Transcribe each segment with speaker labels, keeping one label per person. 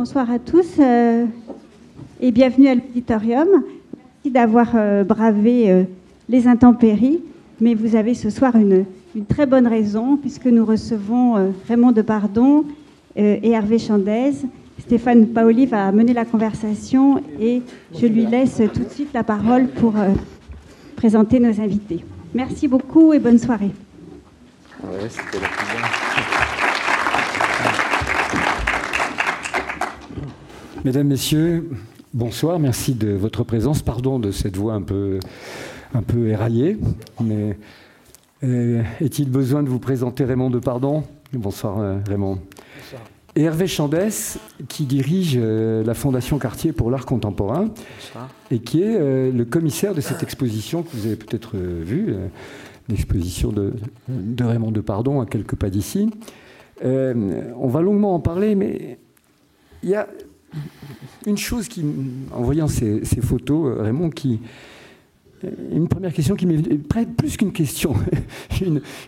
Speaker 1: Bonsoir à tous euh, et bienvenue à l'auditorium. Merci d'avoir euh, bravé euh, les intempéries, mais vous avez ce soir une, très bonne raison puisque nous recevons Raymond Depardon et Hervé Chandez. Stéphane Paoli va mener la conversation et je lui laisse tout de suite la parole pour présenter nos invités. Merci beaucoup et bonne soirée.
Speaker 2: Mesdames, Messieurs, bonsoir, merci de votre présence. Pardon de cette voix un peu, un peu éraillée, mais euh, est-il besoin de vous présenter Raymond de Pardon Bonsoir euh, Raymond. Bonsoir. Et Hervé Chandès, qui dirige euh, la Fondation Cartier pour l'art contemporain, bonsoir. et qui est le commissaire de cette exposition que vous avez peut-être vue, l'exposition de, de, Raymond de Pardon à quelques pas d'ici. on va longuement en parler, mais il y a une chose qui, en voyant ces, photos, euh, Raymond, qui, euh, une première question qui m'est plus qu'une question,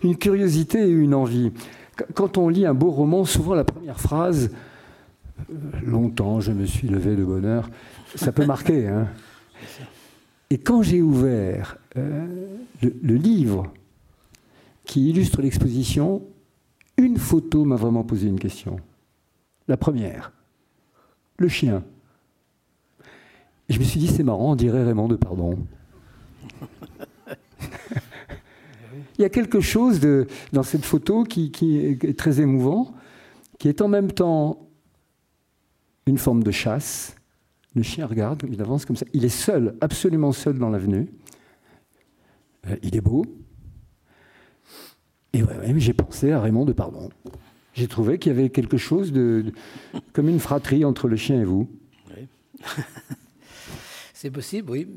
Speaker 2: une, curiosité et une envie. Quand on lit un beau roman, souvent la première phrase, euh, longtemps je me suis levé de bonheur, ça peut marquer. Hein. Et quand j'ai ouvert le, livre qui illustre l'exposition, une photo m'a vraiment posé une question. La première le chien. Et je me suis dit, c'est marrant, on dirait Raymond de Pardon. Il y a quelque chose de, dans cette photo qui, est très émouvant, qui est en même temps une forme de chasse. Le chien regarde, il avance comme ça. Il est seul, absolument seul dans l'avenue. Euh, il est beau. Et ouais, j'ai pensé à Raymond de Pardon. J'ai trouvé qu'il y avait quelque chose de, comme une fratrie entre le chien et vous. Oui.
Speaker 3: c'est possible, oui.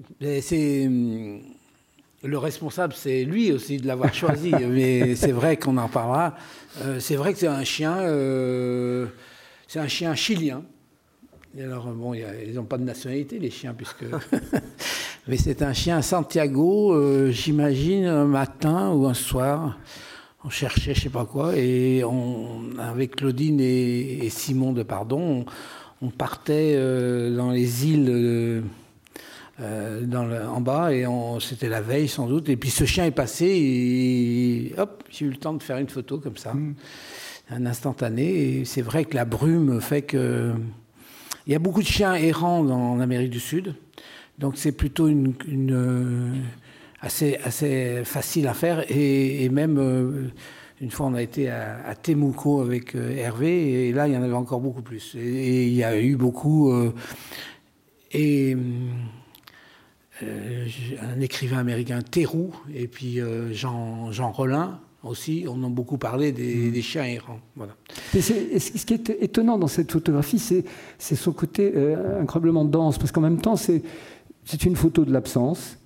Speaker 3: C'est hum, le responsable, c'est lui aussi de l'avoir choisi. mais c'est vrai qu'on en parlera. Euh, c'est vrai que c'est un chien, euh, c'est un chien chilien. Et alors bon, ils n'ont pas de nationalité les chiens puisque. mais c'est un chien Santiago, euh, j'imagine un matin ou un soir on cherchait je sais pas quoi, et on, avec Claudine et, Simon de Pardon, on, partait euh, dans les îles euh, euh, dans en bas, et c'était la veille sans doute, et puis ce chien est passé, et hop, j'ai eu le temps de faire une photo comme ça, mm. un instantané, et c'est vrai que la brume fait que... Il y a beaucoup de chiens errants en Amérique du Sud, donc c'est plutôt une assez, assez facile à faire. Et, même, euh, une fois, on a été à, à Temuco avec euh, Hervé, et là, il y en avait encore beaucoup plus. Et, il y a eu beaucoup. Euh, et un écrivain américain, Théroux, et puis Jean, Jean Rollin, aussi, on a beaucoup parlé des, mmh. chiens errants. Voilà.
Speaker 2: ce qui est étonnant dans cette photographie, c'est son côté incroyablement dense, parce qu'en même temps, c'est une photo de l'absence,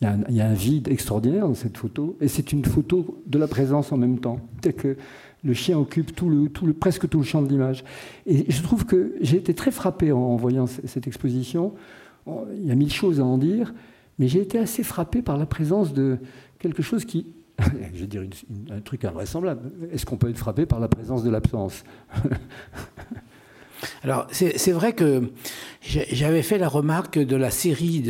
Speaker 2: il y, a un, vide extraordinaire dans cette photo, et c'est une photo de la présence en même temps. C'est que le chien occupe presque tout le champ de l'image. Et je trouve que j'ai été très frappé en, voyant cette exposition. Il y a mille choses à en dire, mais j'ai été assez frappé par la présence de quelque chose qui, je vais dire un truc invraisemblable. Est-ce qu'on peut être frappé par la présence de l'absence?
Speaker 3: Alors, c'est vrai que j'avais fait la remarque de la série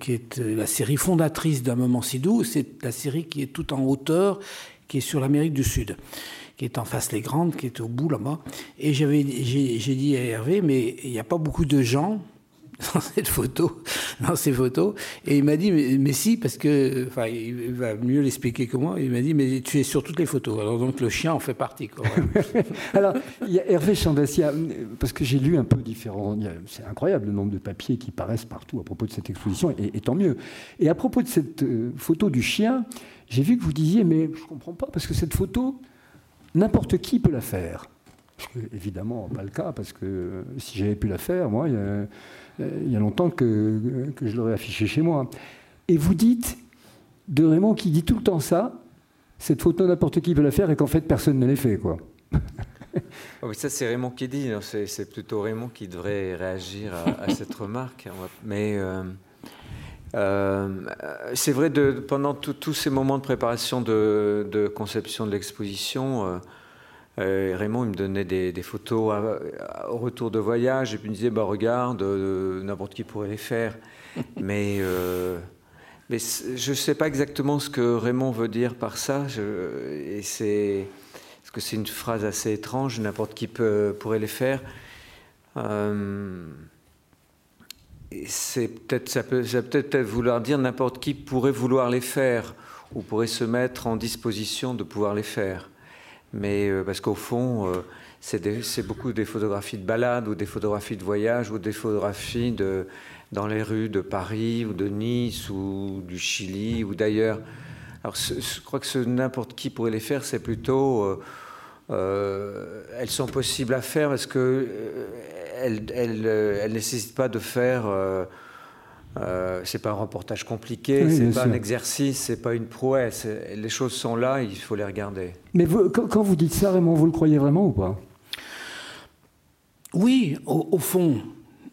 Speaker 3: qui est euh, la série fondatrice d'un moment si doux. C'est la série qui est tout en hauteur, qui est sur l'Amérique du Sud, qui est en face les grandes, qui est au bout là-bas. Et j'ai dit à Hervé, mais il n'y a pas beaucoup de gens dans cette photo, dans ces photos. Et il m'a dit, mais, si, parce que, enfin, il va mieux l'expliquer que moi. Il m'a dit, mais tu es sur toutes les photos. Alors donc le chien en fait partie.
Speaker 2: Alors, il y a Hervé Chandessia, parce que j'ai lu un peu différent. C'est incroyable le nombre de papiers qui paraissent partout à propos de cette exposition, et, tant mieux. Et à propos de cette euh, photo du chien, j'ai vu que vous disiez, mais je ne comprends pas, parce que cette photo, n'importe qui peut la faire. Évidemment, pas le cas, parce que euh, si j'avais pu la faire, moi, il y a euh, il y a longtemps que, je l'aurais affiché chez moi. Et vous dites de Raymond qui dit tout le temps ça, cette photo n'importe qui peut la faire et qu'en fait personne ne l'a fait. Quoi.
Speaker 4: ça c'est Raymond qui dit, c'est plutôt Raymond qui devrait réagir à, cette remarque. Mais euh, euh, c'est vrai, de, pendant tous ces moments de préparation de, conception de l'exposition, Raymond, il me donnait des, photos au retour de voyage et puis il me disait bah, Regarde, n'importe qui pourrait les faire. mais, mais je ne sais pas exactement ce que Raymond veut dire par ça. et c'est parce que c'est une phrase assez étrange, n'importe qui peut, pourrait les faire. Euh, c'est peut-être, ça peut, ça peut être vouloir dire n'importe qui pourrait vouloir les faire ou pourrait se mettre en disposition de pouvoir les faire. Mais euh, parce qu'au fond, euh, c'est, beaucoup des photographies de balade ou des photographies de voyage ou des photographies de, dans les rues de Paris ou de Nice ou du Chili ou d'ailleurs. Alors je crois que n'importe qui pourrait les faire, c'est plutôt euh, elles sont possibles à faire parce que euh, elles, elles, euh, nécessitent pas de faire. Euh, c'est pas un reportage compliqué, ce c'est pas un exercice, c'est pas une prouesse. Les choses sont là, il faut les regarder.
Speaker 2: Mais quand vous dites ça, Raymond, vous le croyez vraiment ou pas?
Speaker 3: Oui, au, fond,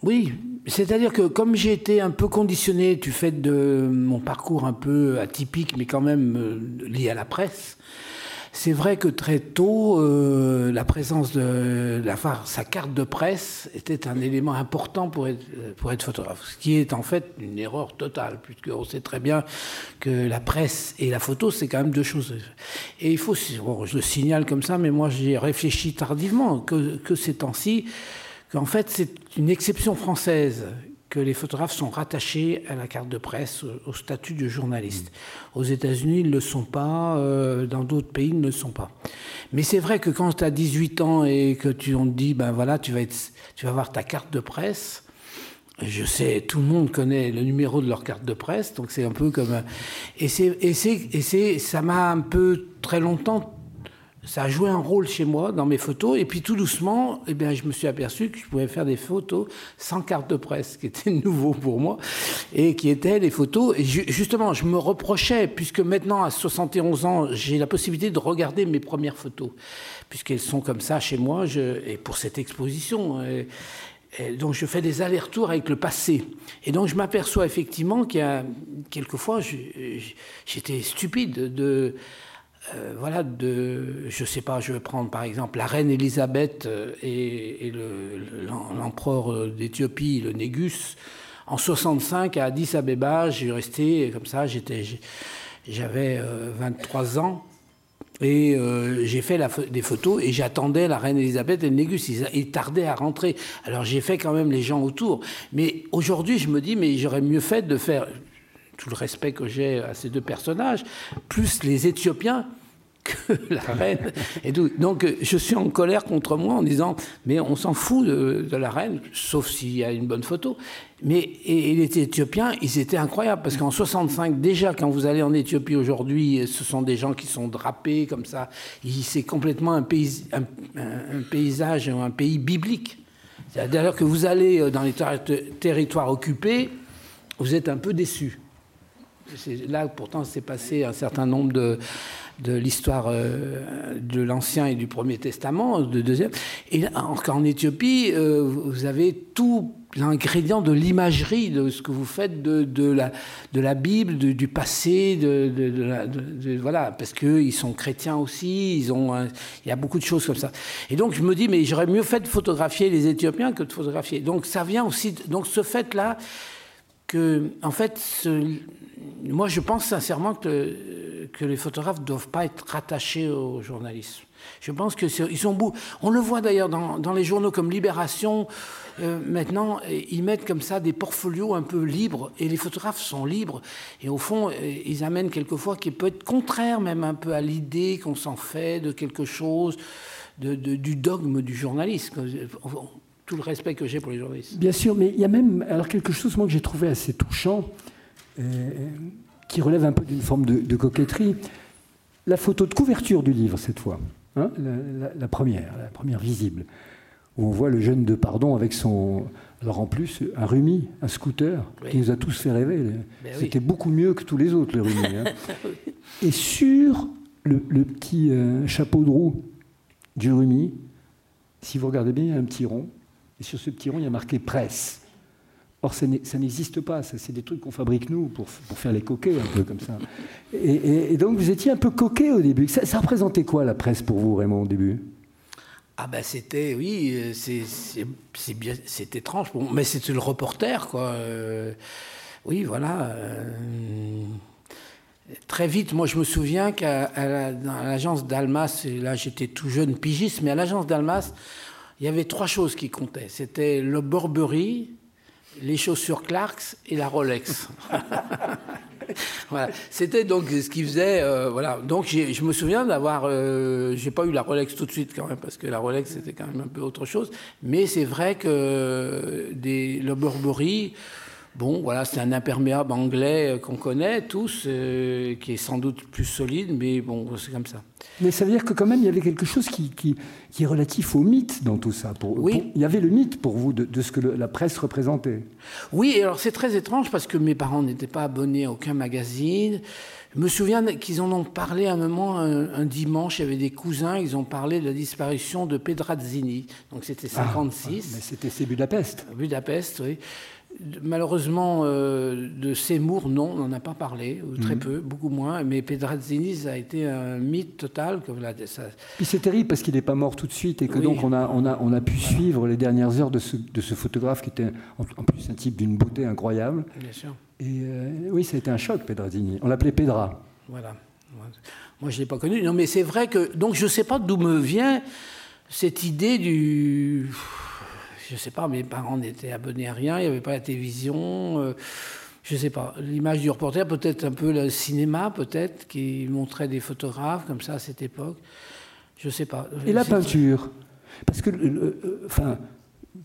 Speaker 3: oui. C'est-à-dire que comme j'ai été un peu conditionné du fait de mon parcours un peu atypique, mais quand même lié à la presse, c'est vrai que très tôt, euh, la présence de la, sa carte de presse était un élément important pour être, pour être photographe, ce qui est en fait une erreur totale, puisqu'on sait très bien que la presse et la photo, c'est quand même deux choses. Et il faut, je le signale comme ça, mais moi j'ai réfléchi tardivement que, que ces temps-ci, qu'en fait c'est une exception française que les photographes sont rattachés à la carte de presse, au statut de journaliste. Aux États-Unis, ils ne le sont pas, euh, dans d'autres pays, ils ne le sont pas. Mais c'est vrai que quand tu as 18 ans et que tu, on te dit, ben voilà, tu vas, être, tu vas avoir ta carte de presse, je sais, tout le monde connaît le numéro de leur carte de presse, donc c'est un peu comme... Et, c'est, et, c'est, et c'est, ça m'a un peu très longtemps ça a joué un rôle chez moi dans mes photos. Et puis tout doucement, eh bien, je me suis aperçu que je pouvais faire des photos sans carte de presse, qui était nouveau pour moi, et qui étaient les photos. Et justement, je me reprochais, puisque maintenant, à 71 ans, j'ai la possibilité de regarder mes premières photos, puisqu'elles sont comme ça chez moi, et pour cette exposition. Donc je fais des allers-retours avec le passé. Et donc je m'aperçois effectivement qu'il y a quelquefois, j'étais stupide de euh, voilà, de, je sais pas, je vais prendre par exemple la reine Elisabeth euh, et, l'empereur euh, d'Éthiopie, le Négus. En 65 à Addis Abeba, j'ai resté comme ça, j'étais, j'avais 23 ans. Et j'ai fait des photos et j'attendais la reine Elisabeth et le Négus. Ils tardaient à rentrer. Alors j'ai fait quand même les gens autour. Mais aujourd'hui, je me dis, mais j'aurais mieux fait de faire tout le respect que j'ai à ces deux personnages, plus les Éthiopiens que la reine. Donc je suis en colère contre moi en disant, mais on s'en fout de, la reine, sauf s'il y a une bonne photo. Mais et, les Éthiopiens, ils étaient incroyables, parce qu'en 65, déjà, quand vous allez en Éthiopie aujourd'hui, ce sont des gens qui sont drapés comme ça. C'est complètement un, pays, un, un, paysage, un pays biblique. C'est-à-dire que vous allez dans les territoires occupés, vous êtes un peu déçus. Là, pourtant, s'est passé un certain nombre de, de l'histoire euh, de l'Ancien et du Premier Testament, de deuxième. Et en Éthiopie, euh, vous avez tout l'ingrédient de l'imagerie de ce que vous faites de, de, la, de la Bible, du passé, de, de voilà, parce qu'ils sont chrétiens aussi, ils ont il y a beaucoup de choses comme ça. Et donc je me dis, mais j'aurais mieux fait de photographier les Éthiopiens que de photographier. Donc ça vient aussi, donc ce fait-là, que, en fait, moi je pense sincèrement que, que les photographes ne doivent pas être rattachés au journalisme. Je pense qu'ils sont beaux. On le voit d'ailleurs dans, les journaux comme Libération. Euh, maintenant, ils mettent comme ça des portfolios un peu libres et les photographes sont libres. Et au fond, euh, ils amènent quelquefois qui peut être contraire même un peu à l'idée qu'on s'en fait de quelque chose, de, du dogme du journalisme tout le respect que j'ai pour les journalistes.
Speaker 2: Bien sûr, mais il y a même alors quelque chose moi, que j'ai trouvé assez touchant, euh, qui relève un peu d'une forme de, coquetterie. La photo de couverture du livre, cette fois, hein, la, première, la première visible, où on voit le jeune de Pardon avec son. Alors en plus, un Rumi, un scooter, qui nous a tous fait rêver. Ben C'était beaucoup mieux que tous les autres, le Rumi. Hein. Et sur le, petit euh, chapeau de roue du Rumi, si vous regardez bien, il y a un petit rond et sur ce petit rond, il y a marqué presse. Or, ça n'existe pas. c'est des trucs qu'on fabrique nous pour, faire les coquets, un peu comme ça. Et, donc, vous étiez un peu coquet au début. Ça, représentait quoi la presse pour vous, Raymond, au début?
Speaker 3: Ah ben c'était, oui, c'est bien, c'est étrange, mais c'était le reporter, quoi. oui, voilà. Très vite, moi je me souviens qu'à l'agence d'Almas, et là j'étais tout jeune pigiste, mais à l'agence d'Almas, il y avait trois choses qui comptaient. C'était le Burberry, les chaussures Clarks et la Rolex. voilà. C'était donc ce qui faisait. Euh, voilà. Donc je me souviens d'avoir. Euh, j'ai pas eu la Rolex tout de suite quand même parce que la Rolex c'était quand même un peu autre chose. Mais c'est vrai que des, le Burberry. Bon, voilà, c'est un imperméable anglais euh, qu'on connaît tous, euh, qui est sans doute plus solide, mais bon, c'est comme ça.
Speaker 2: Mais ça veut dire que quand même, il y avait quelque chose qui, qui, est relatif au mythe dans tout ça. Pour, oui. il y avait le mythe pour vous de, ce que la presse représentait.
Speaker 3: Oui, et alors c'est très étrange parce que mes parents n'étaient pas abonnés à aucun magazine. Je me souviens qu'ils en ont parlé à un moment, un, dimanche, il y avait des cousins, ils ont parlé de la disparition de Pedrazzini. Donc c'était 56. Ah,
Speaker 2: mais c'était c'est Budapest.
Speaker 3: Budapest, oui. Malheureusement, euh, de Seymour, non, on n'en a pas parlé, ou très mhm. peu, beaucoup moins. Mais Pedrazzini, ça a été un mythe total. Ça...
Speaker 2: Puis c'est terrible parce qu'il n'est pas mort tout de suite et que donc on a, on, a, on a pu suivre les dernières heures de ce, de ce photographe qui était en, plus un type d'une beauté incroyable.
Speaker 3: Bien sûr.
Speaker 2: Et euh, oui, ça a été un choc, Pedrazzini. On l'appelait Pedra.
Speaker 3: Voilà. Moi, je ne l'ai pas connu. Non, mais c'est vrai que. Donc, je ne sais pas d'où me vient cette idée du je ne sais pas, mes parents n'étaient abonnés à rien, il n'y avait pas la télévision. Euh, je ne sais pas. L'image du reporter, peut-être un peu le cinéma, peut-être, qui montrait des photographes comme ça à cette époque. Je ne sais pas.
Speaker 2: Et la peinture? Parce que, euh, enfin,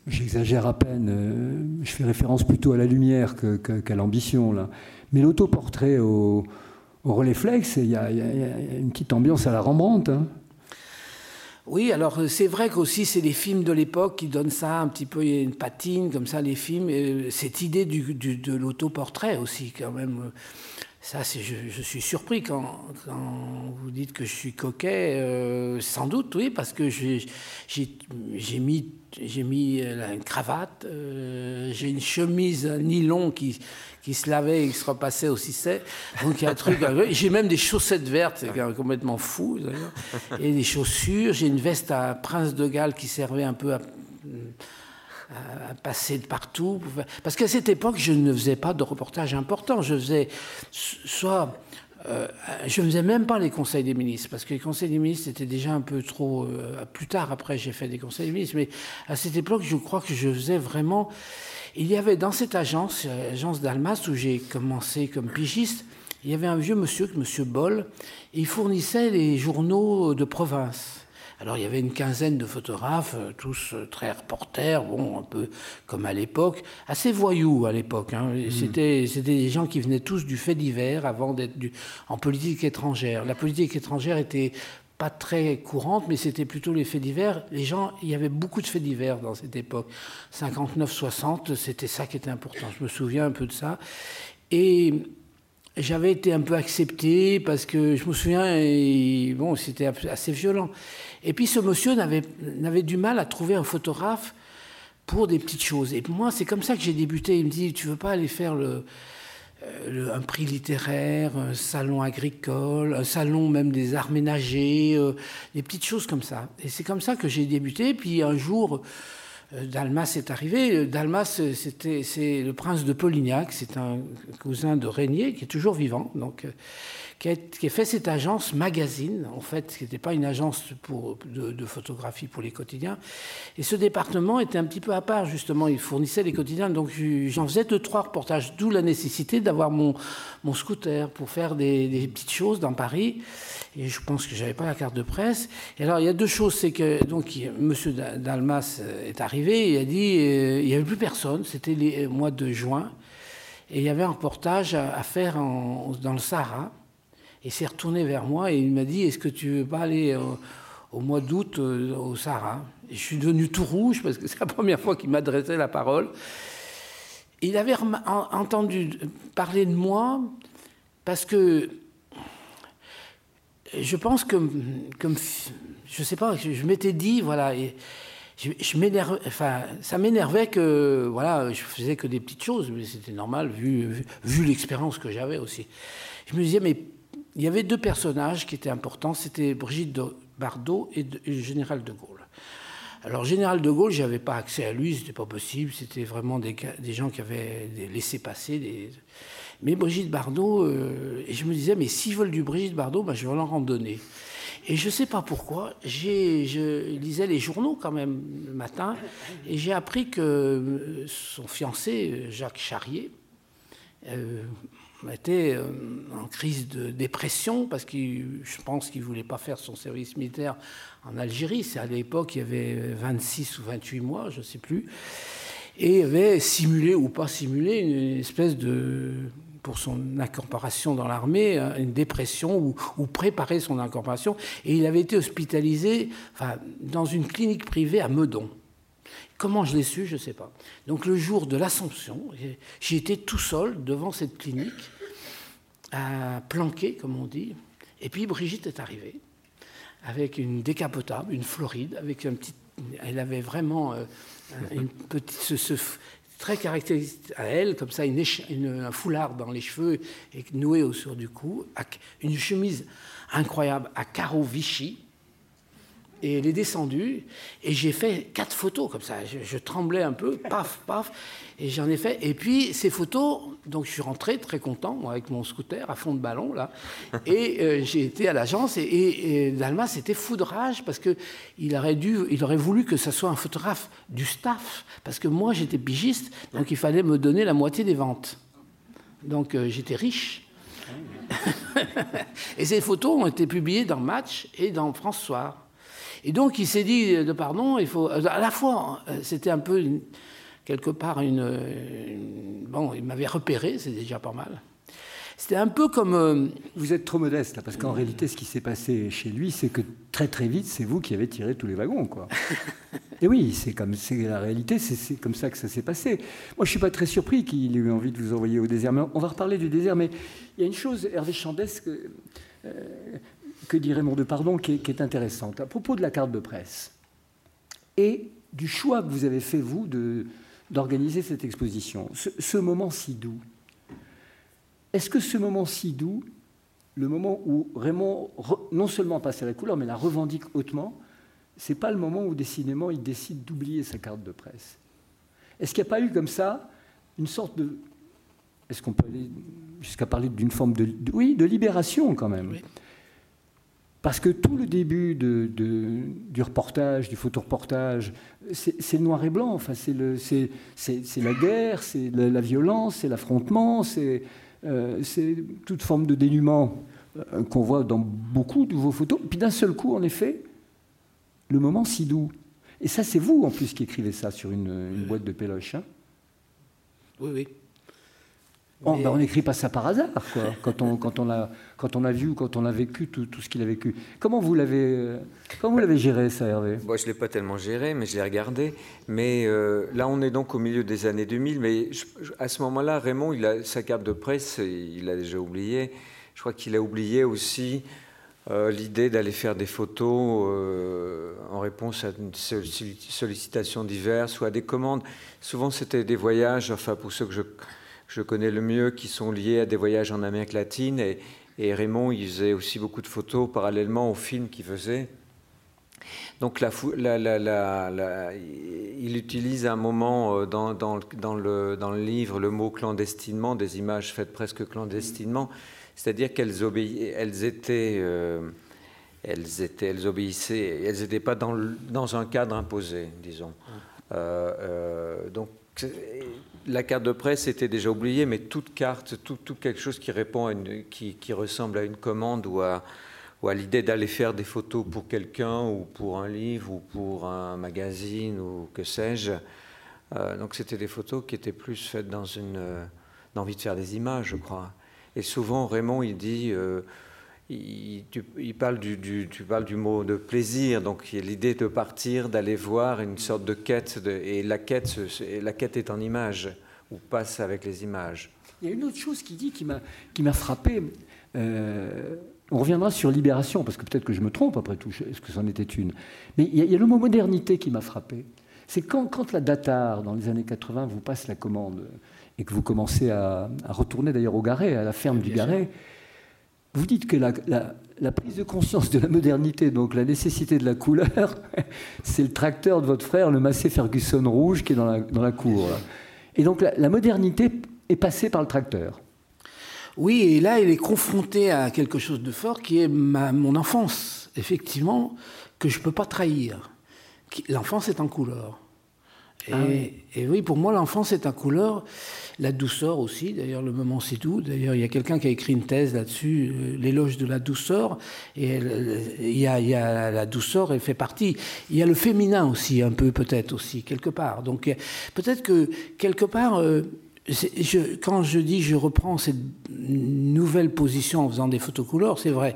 Speaker 2: j'exagère à peine, euh, je fais référence plutôt à la lumière qu'à l'ambition, là. Mais l'autoportrait au, au Rolleiflex, il y, a une petite ambiance à la Rembrandt. Hein.
Speaker 3: Oui, alors euh, c'est vrai qu'aussi c'est les films de l'époque qui donnent ça un petit peu, il y a une patine comme ça, les films. cette idée de l'autoportrait aussi, quand même. Ça, je, je, suis surpris quand, vous dites que je suis coquet. Euh, sans doute, oui, parce que j'ai mis, mis euh, une cravate, j'ai une chemise nylon qui, qui se lavait et qui se repassait aussi c'est. Donc il y a un truc. J'ai même des chaussettes vertes, c'est complètement fou. Et des chaussures. J'ai une veste à Prince de Galles qui servait un peu à, à passer de partout. Parce qu'à cette époque, je ne faisais pas de reportage important. Je faisais soit. Euh, je ne faisais même pas les conseils des ministres, parce que les conseils des ministres étaient déjà un peu trop. Euh, plus tard, après, j'ai fait des conseils des ministres, mais à cette époque, je crois que je faisais vraiment il y avait dans cette agence, l'agence euh, d'Almas, où j'ai commencé comme pigiste, il y avait un vieux monsieur, monsieur Boll, il fournissait les journaux de province. Alors il y avait une quinzaine de photographes, euh, tous euh, très reporters, bon, un peu comme à l'époque, assez voyous à l'époque. Hein. Mmh. C'était, c'était des gens qui venaient tous du fait divers avant d'être en politique étrangère. La politique étrangère était pas très courante, mais c'était plutôt les faits divers. Les gens, il y avait beaucoup de faits divers dans cette époque. 59-60, c'était ça qui était important. Je me souviens un peu de ça. Et j'avais été un peu accepté parce que je me souviens, et, bon, c'était assez violent. Et puis ce monsieur n'avait, du mal à trouver un photographe pour des petites choses. Et moi, c'est comme ça que j'ai débuté. Il me dit, tu veux pas aller faire le, euh, un prix littéraire, un salon agricole, un salon même des arts ménagers, euh, des petites choses comme ça. Et c'est comme ça que j'ai débuté. Puis un jour, Dalmas est arrivé. Dalmas, c'était, c'est le prince de Polignac, c'est un cousin de Régnier qui est toujours vivant. Donc, qui a, fait cette agence magazine, en fait, qui n'était pas une agence pour, de, photographie pour les quotidiens. Et ce département était un petit peu à part, justement. Il fournissait les quotidiens. Donc j'en faisais deux, trois reportages, d'où la nécessité d'avoir mon, mon scooter pour faire des, petites choses dans Paris. Et je pense que j'avais pas la carte de presse. Et alors, il y a deux choses. C'est que, donc, M. Dalmas est arrivé, il a dit, euh, il n'y avait plus personne. C'était le mois de juin. Et il y avait un reportage à, faire dans le Sahara. Et s'est retourné vers moi et il m'a dit Est-ce que tu veux pas aller au, mois d'août euh, au Sahara? Je suis devenu tout rouge parce que c'est la première fois qu'il m'adressait la parole. Il avait entendu parler de moi parce que je pense que, comme, je sais pas, je, m'étais dit, voilà, ça m'énervait que, voilà, je faisais que des petites choses, mais c'était normal vu, l'expérience que j'avais aussi. Je me disais, mais il y avait deux personnages qui étaient importants, c'était Brigitte Bardot et, le général de Gaulle. Alors, Général de Gaulle, j'avais pas accès à lui, c'était pas possible. C'était vraiment des, gens qui avaient laissé passer. Mais Brigitte Bardot, euh, et je me disais, mais s'ils veulent du Brigitte Bardot, ben, je vais leur en donner. Et je ne sais pas pourquoi, je lisais les journaux quand même le matin, et j'ai appris que son fiancé, Jacques Charrier, euh, était euh, en crise de dépression parce que je pense qu'il ne voulait pas faire son service militaire en Algérie. C'est à l'époque, il y avait 26 ou 28 mois, je ne sais plus. Et avait simulé ou pas simulé une espèce de pour son incorporation dans l'armée, euh, une dépression ou, préparer son incorporation. Et il avait été hospitalisé dans une clinique privée à Meudon. Comment je l'ai su, je ne sais pas. Donc le jour de l'Assomption, j'ai été tout seul devant cette clinique, à planquer, comme on dit. Et puis Brigitte est arrivée avec une décapotable, une Floride, avec un petit. Elle avait vraiment euh, une petite, très caractéristique à elle, comme ça, une, un foulard dans les cheveux et noué autour du cou, une chemise incroyable à carreaux Vichy, et elle est descendue, et j'ai fait quatre photos comme ça. Je, tremblais un peu, paf, paf, et j'en ai fait. Et puis ces photos, donc je suis rentré très content, moi, avec mon scooter à fond de ballon, là, et euh, j'ai été à l'agence, et, et, Dalma, c'était foudrage, parce qu'il aurait, dû, il aurait voulu que ce soit un photographe du staff, parce que moi, j'étais pigiste, donc il fallait me donner la moitié des ventes. Donc euh, j'étais riche. et ces photos ont été publiées dans Match et dans France Soir. Et donc il s'est dit, de pardon, il faut. À la fois, c'était un peu, quelque part, une, Bon, il m'avait repéré, c'est déjà pas mal. C'était un peu comme. Euh,
Speaker 2: vous êtes trop modeste, là, parce qu'en réalité, ce qui s'est passé chez lui, c'est que très très vite, c'est vous qui avez tiré tous les wagons, quoi. Et oui, c'est comme c'est la réalité, c'est comme ça que ça s'est passé. Moi, je suis pas très surpris qu'il ait eu envie de vous envoyer au désert. Mais on va reparler du désert. Mais il y a une chose, Hervé Chandesque, euh, que dit Raymond de Pardon, qui est, intéressante. À propos de la carte de presse et du choix que vous avez fait, vous, d'organiser cette exposition, ce, moment si doux, est-ce que ce moment si doux, le moment où Raymond non seulement passe à la couleur, mais la revendique hautement, c'est pas le moment où décidément il décide d'oublier sa carte de presse? Est-ce qu'il n'y a pas eu comme ça une sorte de. Est-ce qu'on peut aller jusqu'à parler d'une forme de, Oui, de libération quand même? Parce que tout le début du reportage, du photoreportage, c'est le noir et blanc. Enfin, c'est la guerre, c'est la, violence, c'est l'affrontement, euh, c'est toute forme de dénuement euh, qu'on voit dans beaucoup de vos photos. Puis d'un seul coup, en effet, le moment si doux. Et ça, c'est vous en plus qui écrivez ça sur une, boîte de péloche. Hein
Speaker 3: oui, oui.
Speaker 2: Ben, on n'écrit pas ça par hasard, quoi, quand, on, quand, on a, quand on a vu, quand on a vécu tout, tout ce qu'il a vécu. Comment vous l'avez, comment vous l'avez géré, ça, Hervé?
Speaker 4: Moi, Je ne l'ai pas tellement géré, mais je l'ai regardé. Mais euh, là, on est donc au milieu des années 2000. Mais à ce moment-là, Raymond, il a, sa carte de presse, il a déjà oublié. Je crois qu'il a oublié aussi euh, l'idée d'aller faire des photos euh, en réponse à une sollicitation diverses ou à des commandes. Souvent, c'était des voyages, enfin, pour ceux que je je connais le mieux, qui sont liés à des voyages en Amérique latine. Et, Raymond, il faisait aussi beaucoup de photos parallèlement aux films qu'il faisait. Donc la, il utilise un moment euh, dans, dans, le, dans, le, livre le mot clandestinement, des images faites presque clandestinement, c'est-à-dire qu'elles elles étaient, euh, elles étaient, elles obéissaient, elles n'étaient pas dans, un cadre imposé, disons. Euh, donc la carte de presse était déjà oubliée, mais toute carte, tout, quelque chose qui répond qui, ressemble à une commande ou à, l'idée d'aller faire des photos pour quelqu'un ou pour un livre ou pour un magazine ou que sais-je. Euh, donc c'était des photos qui étaient plus faites dans une euh, envie de faire des images, je crois. Et souvent Raymond il dit, il, parle du, tu parles du mot de plaisir, donc il y a l'idée de partir, d'aller voir une sorte de quête, et la quête, la quête est en image, ou passe avec les images.
Speaker 2: Il y a une autre chose qui dit qui m'a frappé. Euh, on reviendra sur Libération, parce que peut-être que je me trompe après tout, est-ce que c'en était une? Mais il y, a, le mot modernité qui m'a frappé. C'est quand, quand la Datar, dans les années 80, vous passe la commande et que vous commencez à, retourner d'ailleurs au Garret, à la ferme du Garret, vous dites que la, prise de conscience de la modernité, donc la nécessité de la couleur, c'est le tracteur de votre frère, le Massey Ferguson rouge, qui est dans la, cour. Et donc la, modernité est passée par le tracteur.
Speaker 3: Oui, et là, il est confronté à quelque chose de fort qui est mon enfance, effectivement, que je ne peux pas trahir. L'enfance est en couleur. Ah et, oui. pour moi, l'enfance est en couleur. La douceur aussi, d'ailleurs, le moment c'est tout. D'ailleurs, il y a quelqu'un qui a écrit une thèse là-dessus, euh, l'éloge de la douceur. Et il, y a, la douceur, elle fait partie. Il y a le féminin aussi, un peu peut-être aussi, quelque part. Donc peut-être que quelque part, euh, je, quand je dis je reprends cette nouvelle position en faisant des photos couleurs, c'est vrai.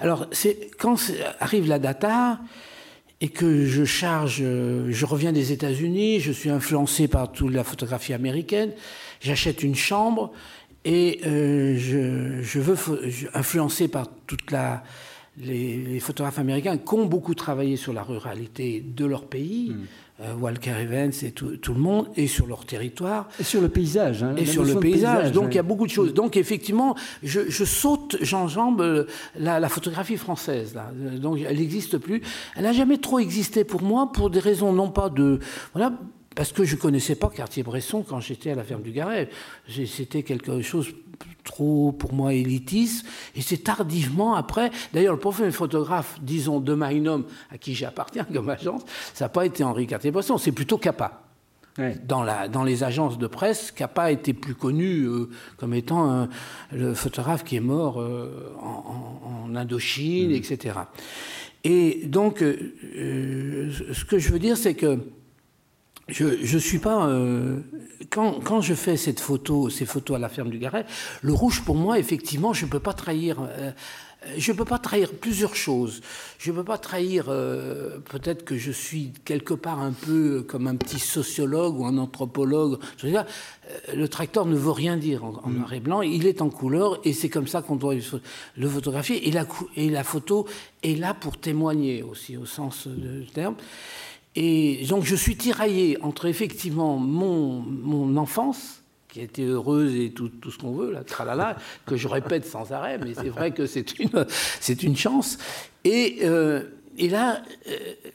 Speaker 3: Alors quand arrive la data et que je charge, euh, je reviens des États-Unis, je suis influencé par toute la photographie américaine, j'achète une chambre et euh, je, veux influencé par toute les, photographes américains qui ont beaucoup travaillé sur la ruralité de leur pays. Hmm. Euh, Walker Evans et tout, le monde, et sur leur territoire.
Speaker 2: Et sur le paysage. Hein,
Speaker 3: et sur le paysage. Donc il y a beaucoup de choses. Donc effectivement, je, saute, j'enjambe euh, la, la, photographie française. Là. Donc elle n'existe plus. Elle n'a jamais trop existé pour moi, pour des raisons non pas de... Voilà, parce que je ne connaissais pas Cartier-Bresson quand j'étais à la ferme du Garret. C'était quelque chose trop, pour moi, élitiste. Et c'est tardivement après. D'ailleurs, le premier photographe, disons, de Magnum, à qui j'appartiens comme agence, ça n'a pas été Henri Cartier-Bresson, c'est plutôt Capa. Dans, la, dans, les agences de presse, Capa était plus connu euh, comme étant le photographe qui est mort euh, en, Indochine, mmh. etc. Et donc, euh, ce que je veux dire, c'est que je ne suis pas. Euh, quand, quand, je fais cette photo, ces photos à la ferme du Garret, le rouge pour moi, effectivement, je ne peux pas trahir. Euh, je peux pas trahir plusieurs choses. Je ne peux pas trahir, euh, peut-être que je suis quelque part un peu comme un petit sociologue ou un anthropologue. Je veux dire, le tracteur ne veut rien dire en, mm. noir et blanc, il est en couleur et c'est comme ça qu'on doit le photographier. Et la, et la photo est là pour témoigner aussi, au sens du terme. Et donc je suis tiraillé entre effectivement mon, mon enfance, qui était heureuse et tout, tout ce qu'on veut, là, tralala, que je répète sans arrêt, mais c'est vrai que c'est une, une chance. Et, euh, et là,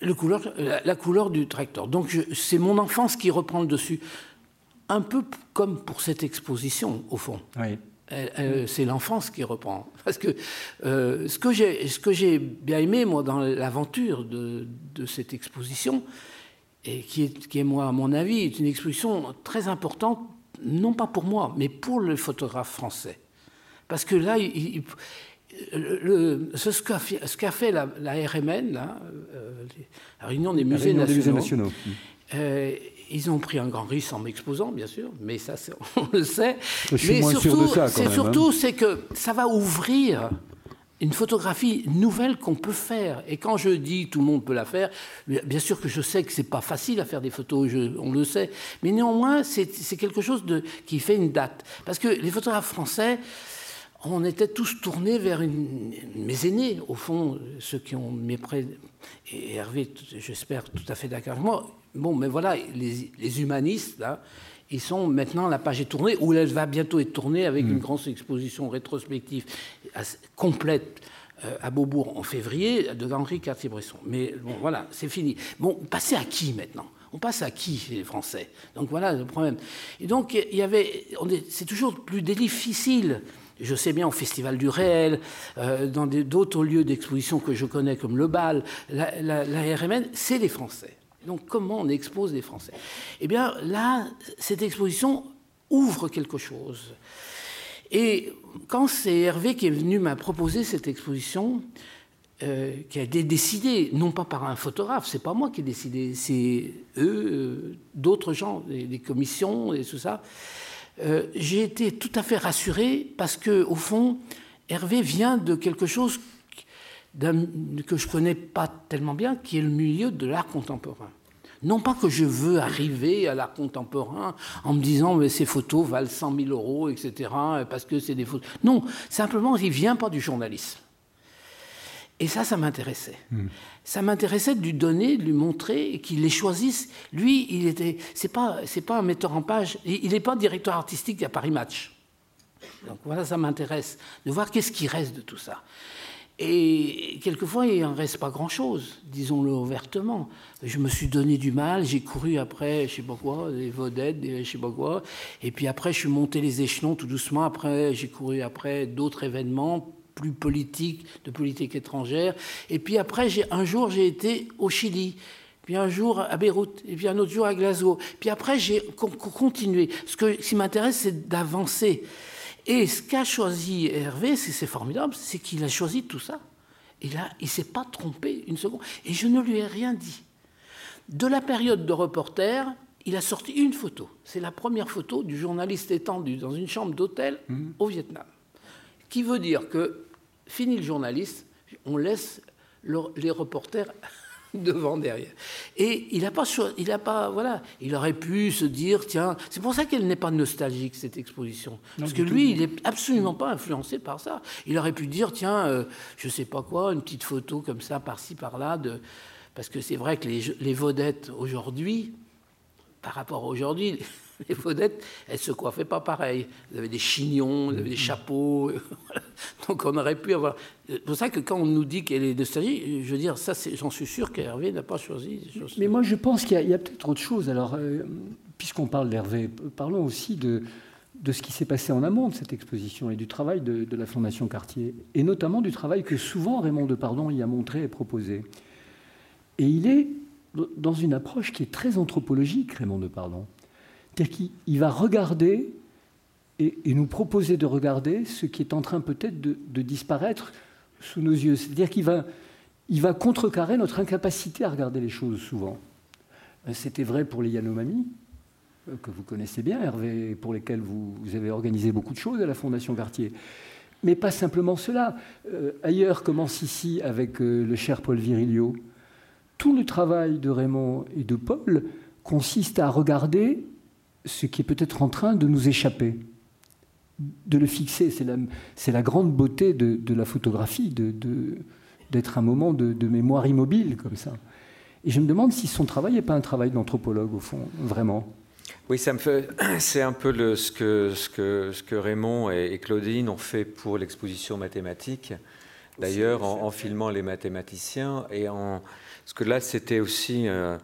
Speaker 3: euh, couleur, la, couleur du tracteur. Donc c'est mon enfance qui reprend le dessus. Un peu comme pour cette exposition, au fond. Oui c'est l'enfance qui reprend. Parce que euh, ce que j'ai bien aimé, moi, dans l'aventure de, cette exposition, et qui est, qui est, moi, à mon avis, est une exposition très importante, non pas pour moi, mais pour le photographe français. Parce que là, le, ce qu'a fait, fait, la, RMN, là, euh, la Réunion des musées nationaux, euh, ils ont pris un grand risque en m'exposant, bien sûr, mais ça, on le sait.
Speaker 2: Je suis mais moins surtout, sûr de ça,
Speaker 3: c'est
Speaker 2: hein.
Speaker 3: surtout, c'est que ça va ouvrir une photographie nouvelle qu'on peut faire. Et quand je dis tout le monde peut la faire, bien sûr que je sais que c'est pas facile à faire des photos, on le sait, mais néanmoins c'est quelque chose de, qui fait une date. Parce que les photographes français, on était tous tournés vers une, mes aînés, au fond, ceux qui ont mes prêts, et Hervé, j'espère, tout à fait d'accord avec moi, Bon, mais voilà, les, humanistes, là, ils sont maintenant, la page est tournée, ou elle va bientôt être tournée avec mm. une grande exposition rétrospective complète euh, à Beaubourg en février de Henri Cartier-Bresson. Mais bon, voilà, c'est fini. Bon, passer à qui maintenant? On passe à qui les Français? Donc voilà le problème. Et donc il y avait, c'est toujours plus difficile. Je sais bien au Festival du réel, euh, dans d'autres lieux d'exposition que je connais comme le Bal, la, la RMN, c'est les Français. Donc comment on expose les Français? Eh bien là, cette exposition ouvre quelque chose. Et quand c'est Hervé qui est venu m'a proposer cette exposition, euh, qui a été décidée, non pas par un photographe, c'est pas moi qui ai décidé, c'est eux, euh, d'autres gens, des, commissions et tout ça, euh, j'ai été tout à fait rassuré parce que, au fond, Hervé vient de quelque chose que je connais pas tellement bien, qui est le milieu de l'art contemporain. Non pas que je veux arriver à l'art contemporain en me disant mais ces photos valent 100 000 euros, etc., parce que c'est des photos. Non, simplement, il ne vient pas du journalisme. Et ça, ça m'intéressait. Hmm. Ça m'intéressait de lui donner, de lui montrer, qu'il les choisisse. Lui, il était, c'est pas, c'est pas un metteur en page. Il n'est pas directeur artistique à Paris Match. Donc voilà, ça m'intéresse de voir qu'est-ce qui reste de tout ça. Et quelquefois, il n'en reste pas grand-chose, disons-le ouvertement. Je me suis donné du mal, j'ai couru après, je sais pas quoi, des vedettes, des je sais pas quoi. Et puis après, je suis monté les échelons tout doucement. Après, j'ai couru après d'autres événements plus politiques, de politique étrangère. Et puis après, un jour, j'ai été au Chili puis un jour à Beyrouth, et puis un autre jour à Glasgow. Puis après, j'ai continué. Ce, que, ce qui m'intéresse, c'est d'avancer. Et ce qu'a choisi Hervé, c'est formidable, c'est qu'il a choisi tout ça. Et là, il ne s'est pas trompé une seconde. Et je ne lui ai rien dit. De la période de reporter, il a sorti une photo. C'est la première photo du journaliste étendu dans une chambre d'hôtel mmh. au Vietnam. Qui veut dire que, fini le journaliste, on laisse les reporters devant, derrière. Et il n'a pas, il a pas, voilà, il aurait pu se dire, tiens, c'est pour ça qu'elle n'est pas nostalgique cette exposition, parce que lui, il n'est absolument pas influencé par ça. Il aurait pu dire, tiens, je euh, je sais pas quoi, une petite photo comme ça, par-ci, par-là, de, parce que c'est vrai que les, les vedettes aujourd'hui, par rapport à aujourd'hui, les vedettes, elles se coiffaient pas pareil. Elles avaient des chignons, elles avaient des chapeaux. Donc on aurait pu avoir. C'est pour ça que quand on nous dit qu'elle est nostalgique, je veux dire, ça, j'en suis sûr qu'Hervé n'a pas choisi.
Speaker 2: Mais moi, je pense qu'il y a, peut-être autre chose. Alors, euh, puisqu'on parle d'Hervé, parlons aussi de, de ce qui s'est passé en amont de cette exposition et du travail de, de, la Fondation Cartier, et notamment du travail que souvent Raymond Depardon y a montré et proposé. Et il est dans une approche qui est très anthropologique, Raymond Depardon. C'est-à-dire qu'il va regarder et, nous proposer de regarder ce qui est en train peut-être de, disparaître sous nos yeux. C'est-à-dire qu'il va, il va contrecarrer notre incapacité à regarder les choses souvent. Euh, c'était vrai pour les Yanomami, euh, que vous connaissez bien, Hervé, pour lesquels vous, avez organisé beaucoup de choses à la Fondation Cartier. Mais pas simplement cela. Euh, ailleurs commence ici avec le cher Paul Virilio. Tout le travail de Raymond et de Paul consiste à regarder ce qui est peut-être en train de nous échapper, de le fixer. C'est la, la, grande beauté de, la photographie, d'être un moment de, mémoire immobile comme ça. Et je me demande si son travail n'est pas un travail d'anthropologue, au fond, vraiment.
Speaker 4: Oui, ça me fait. C'est un peu le, ce, que, ce, que, ce, que, Raymond et, Claudine ont fait pour l'exposition mathématique. D'ailleurs, en, filmant les mathématiciens et en. Parce que là, c'était aussi. Euh,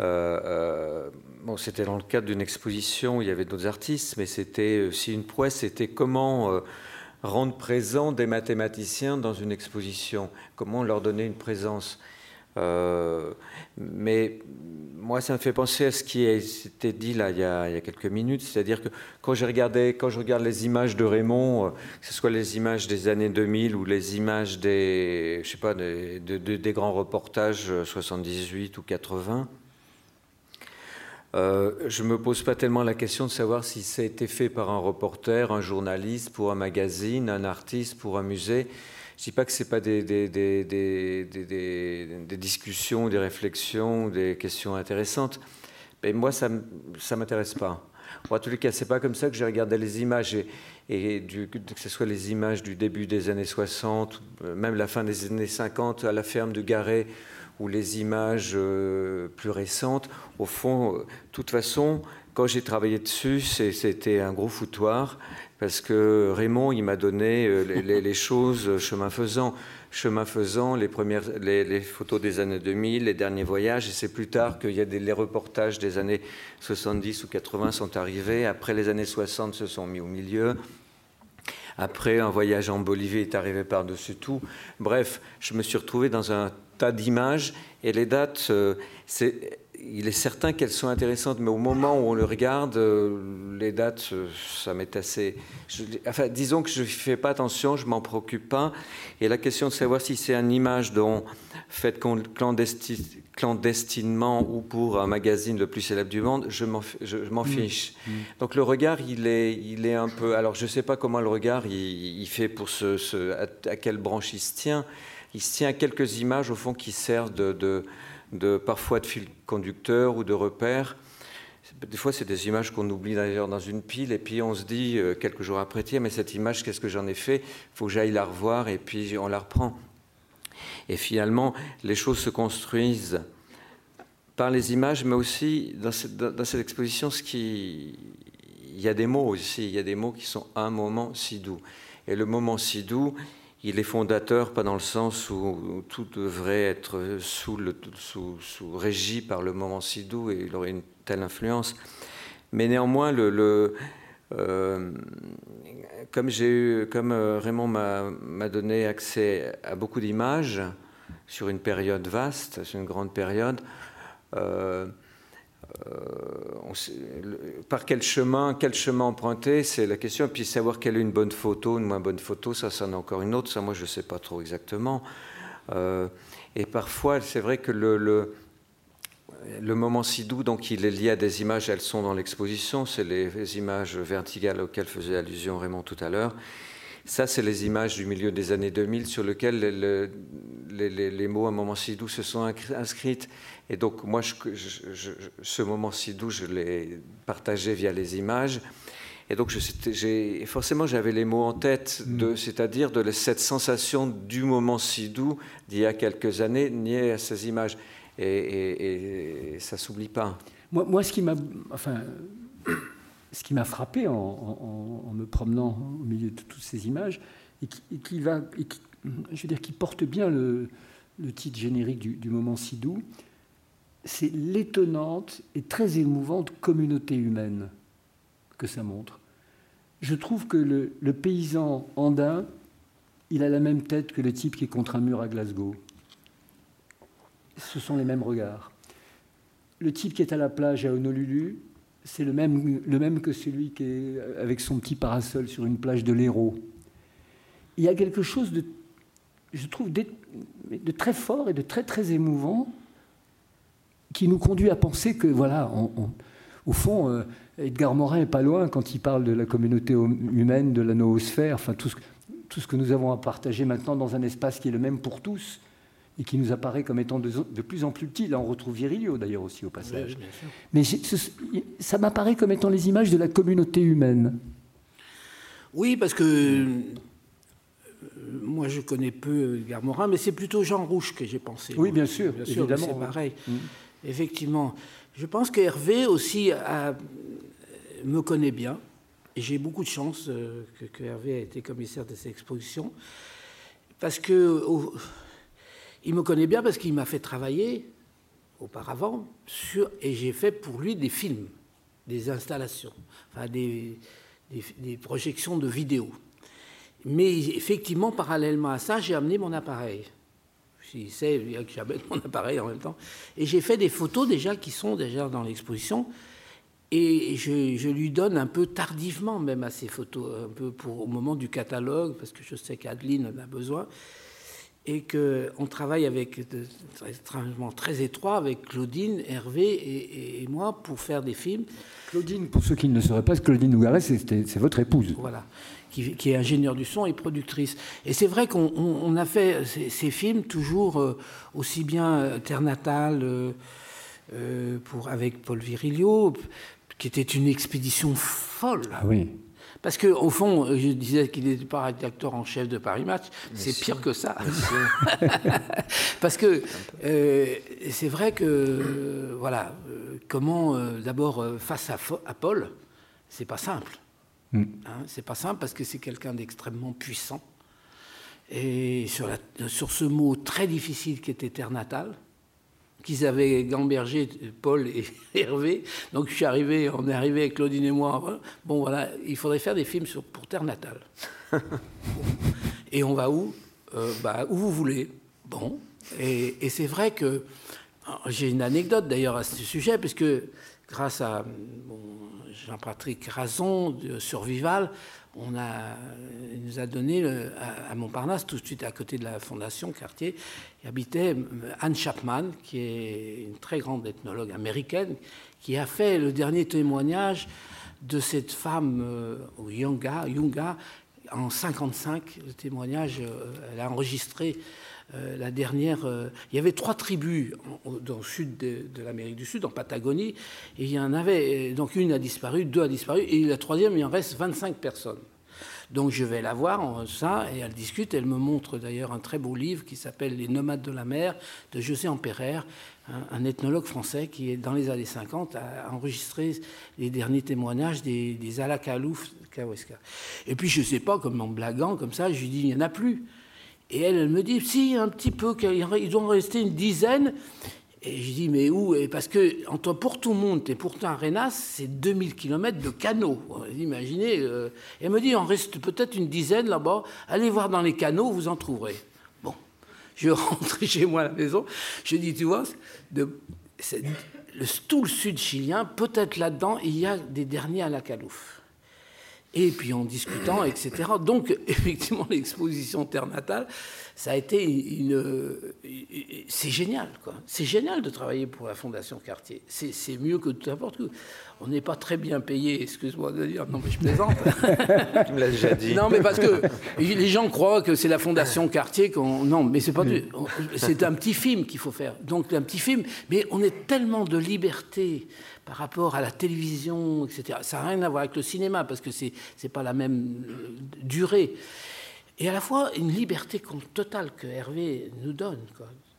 Speaker 4: euh, euh, bon, c'était dans le cadre d'une exposition où il y avait d'autres artistes, mais c'était aussi une prouesse. C'était comment euh, rendre présent des mathématiciens dans une exposition, comment leur donner une présence. mais moi, ça me fait penser à ce qui a été dit là il y a, quelques minutes, c'est-à-dire que quand je, regardais, quand je regarde les images de Raymond, que ce soit les images des années 2000 ou les images des, je sais pas, des grands reportages 78 ou 80, euh, je ne me pose pas tellement la question de savoir si ça a été fait par un reporter, un journaliste, pour un magazine, un artiste, pour un musée. Je ne dis pas que ce n'est pas des, discussions, des réflexions, des questions intéressantes. Mais moi, ça ne m'intéresse pas. en tous les cas, ce n'est pas comme ça que j'ai regardé les images. Et, que ce soit les images du début des années 60, euh, même la fin des années 50, à la ferme de Garret, ou les images euh, plus récentes, au fond, de toute façon, quand j'ai travaillé dessus, c'était un gros foutoir parce que Raymond, il m'a donné euh, les, choses chemin faisant. Chemin faisant, les, premières, les, photos des années 2000, les derniers voyages, et c'est plus tard qu'il y a des les reportages des années 70 ou 80 sont arrivés. Après, les années 60 se sont mis au milieu. Après, un voyage en Bolivie est arrivé par-dessus tout. Bref, je me suis retrouvé dans un tas d'images et les dates, euh, il est certain qu'elles sont intéressantes, mais au moment où on le regarde, euh, les dates, euh, ça m'est assez. enfin, disons que je ne fais pas attention, je m'en préoccupe pas. Et la question de savoir si c'est une image dont, faite clandestinement ou pour un magazine le plus célèbre du monde, je m'en, mm. fiche. Mm. Donc le regard, il est, il est un peu. Alors je ne sais pas comment le regard il, fait pour ce, à, quelle branche il se tient il se tient à quelques images au fond qui servent de, parfois de fil conducteur ou de repère. Des fois, c'est des images qu'on oublie d'ailleurs dans une pile, et puis on se dit euh, quelques jours après, tiens, mais cette image, qu'est-ce que j'en ai fait? Il faut que j'aille la revoir, et puis on la reprend. Et finalement, les choses se construisent par les images, mais aussi dans cette, dans cette exposition, ce qui, il y a des mots aussi, il y a des mots qui sont un moment si doux. Et le moment si doux, il est fondateur, pas dans le sens où tout devrait être sous, le, par le moment si doux et il aurait une telle influence. Mais néanmoins, euh, comme, eu, comme euh, Raymond m'a donné accès à beaucoup d'images sur une période vaste, sur une grande période, euh, par quel chemin, quel chemin emprunter, c'est la question. Et puis savoir quelle est une bonne photo, une moins bonne photo, ça, c'en est encore une autre. Ça, moi, je ne sais pas trop exactement. et parfois, c'est vrai que le, le, le moment si doux, donc il est lié à des images, elles sont dans l'exposition, c'est les, images verticales auxquelles faisait allusion Raymond tout à l'heure. Ça, c'est les images du milieu des années 2000 sur lesquelles les, mots un moment si doux se sont inscrits. Et donc, moi, ce moment si doux, je l'ai partagé via les images. Et donc, forcément, j'avais les mots en tête, mm. c'est-à-dire de cette sensation du moment si doux d'il y a quelques années, nié à ces images et, et, ça s'oublie pas.
Speaker 2: Moi, moi, ce qui m'a, enfin, ce qui m'a frappé en, me promenant au milieu de toutes ces images, et qui, va, je veux dire, qui porte bien le, titre générique du, moment si doux, c'est l'étonnante et très émouvante communauté humaine que ça montre. Je trouve que le, le, paysan andin, il a la même tête que le type qui est contre un mur à Glasgow ce sont les mêmes regards. Le type qui est à la plage à Honolulu, c'est le même, le même que celui qui est avec son petit parasol sur une plage de l'Hérault. Il y a quelque chose de, je trouve, de, très fort et de très très émouvant qui nous conduit à penser que, voilà, au fond, euh, Edgar Morin est pas loin quand il parle de la communauté humaine, de la noosphère, enfin tout ce que nous avons à partager maintenant dans un espace qui est le même pour tous et qui nous apparaît comme étant de, plus en plus petit. Là, on retrouve Virilio d'ailleurs aussi au passage. Mais ça m'apparaît comme étant les images de la communauté humaine.
Speaker 3: Oui, parce que euh, moi je connais peu Garmorin, mais c'est plutôt Jean Rouge que j'ai pensé.
Speaker 2: Oui, bien sûr,
Speaker 3: bien sûr évidemment. C'est pareil. Mm. Effectivement. Je pense qu'Hervé aussi me connaît bien. Et j'ai beaucoup de chance euh, que, Hervé ait été commissaire de ces expositions. Parce que. Il me connaît bien parce qu'il m'a fait travailler auparavant sur, et j'ai fait pour lui des films, des installations, enfin des, projections de vidéos. Mais effectivement, parallèlement à ça, j'ai amené mon appareil. Il sait que j'amène mon appareil en même temps. Et j'ai fait des photos déjà qui sont déjà dans l'exposition. Et je, je, lui donne un peu tardivement même à ces photos, un peu pour, au moment du catalogue, parce que je sais qu'Adeline en a besoin et qu'on travaille avec extrêmement très étroit avec Claudine, Hervé et, moi pour faire des films.
Speaker 2: Claudine, pour ceux qui ne le sauraient pas, Claudine Nougaret, c'est votre épouse.
Speaker 3: Voilà, qui, est ingénieure du son et productrice. Et c'est vrai qu'on a fait ces, films toujours euh, aussi bien euh, Terre Natale euh, pour, avec Paul Virilio, qui était une expédition folle.
Speaker 2: Ah oui.
Speaker 3: Parce qu'au fond, je disais qu'il n'était pas rédacteur en chef de Paris Match, c'est pire que ça. Parce que euh, c'est vrai que, euh, voilà, euh, comment d'abord face à, à Paul, c'est pas simple. Mm. Hein, c'est pas simple parce que c'est quelqu'un d'extrêmement puissant. Et sur, la, sur ce mot très difficile qui était terre natale, qu'ils avaient gambergé Paul et Hervé. Donc je suis arrivé, on est arrivé avec Claudine et moi. Bon voilà, il faudrait faire des films sur, pour Terre natale. et on va où? Euh, bah, Où vous voulez. Bon. Et, c'est vrai que j'ai une anecdote d'ailleurs à ce sujet, puisque grâce à Jean-Patrick Razon de Survival, on a, il nous a donné à, Montparnasse, tout de suite à côté de la fondation Cartier, y habitait Anne Chapman, qui est une très grande ethnologue américaine, qui a fait le dernier témoignage de cette femme, euh, Yunga, Yunga, en 55, le témoignage, euh, elle a enregistré euh, la dernière. Euh, il y avait trois tribus dans le sud de, l'Amérique du Sud, en Patagonie, et il y en avait. Donc une a disparu, deux a disparu, et la troisième, il en reste 25 personnes. Donc je vais la voir, ça, et elle discute. Elle me montre d'ailleurs un très beau livre qui s'appelle Les nomades de la mer de José Ampérer, un, ethnologue français qui, dans les années 50, a enregistré les derniers témoignages des, des Alakalouf Kaweska. Et puis je ne sais pas, comme en blaguant comme ça, je lui dis, il n'y en a plus. Et elle, elle me dit, si, un petit peu, il doit en rester une dizaine. Et je dis, mais où? Parce que entre monde et pourtant Arenas, c'est 2000 km de canaux. Imaginez. Euh, elle me dit, il en reste peut-être une dizaine là-bas. Allez voir dans les canaux, vous en trouverez. Bon, je rentre chez moi à la maison. Je dis, tu vois, le, tout le sud chilien, peut-être là-dedans, il y a des derniers à la calouf et puis en discutant, etc. Donc, effectivement, l'exposition Terre natale, ça a été une. C'est génial, quoi. C'est génial de travailler pour la Fondation Cartier. C'est mieux que tout n'importe quoi. On n'est pas très bien payé, excuse-moi de dire, non, mais je plaisante.
Speaker 4: tu me l'as déjà dit.
Speaker 3: Non, mais parce que les gens croient que c'est la Fondation Cartier qu'on. Non, mais c'est pas du. C'est un petit film qu'il faut faire. Donc, un petit film, mais on est tellement de liberté par rapport à la télévision, etc. Ça n'a rien à voir avec le cinéma, parce que ce n'est pas la même euh, durée. Et à la fois une liberté totale que Hervé nous donne.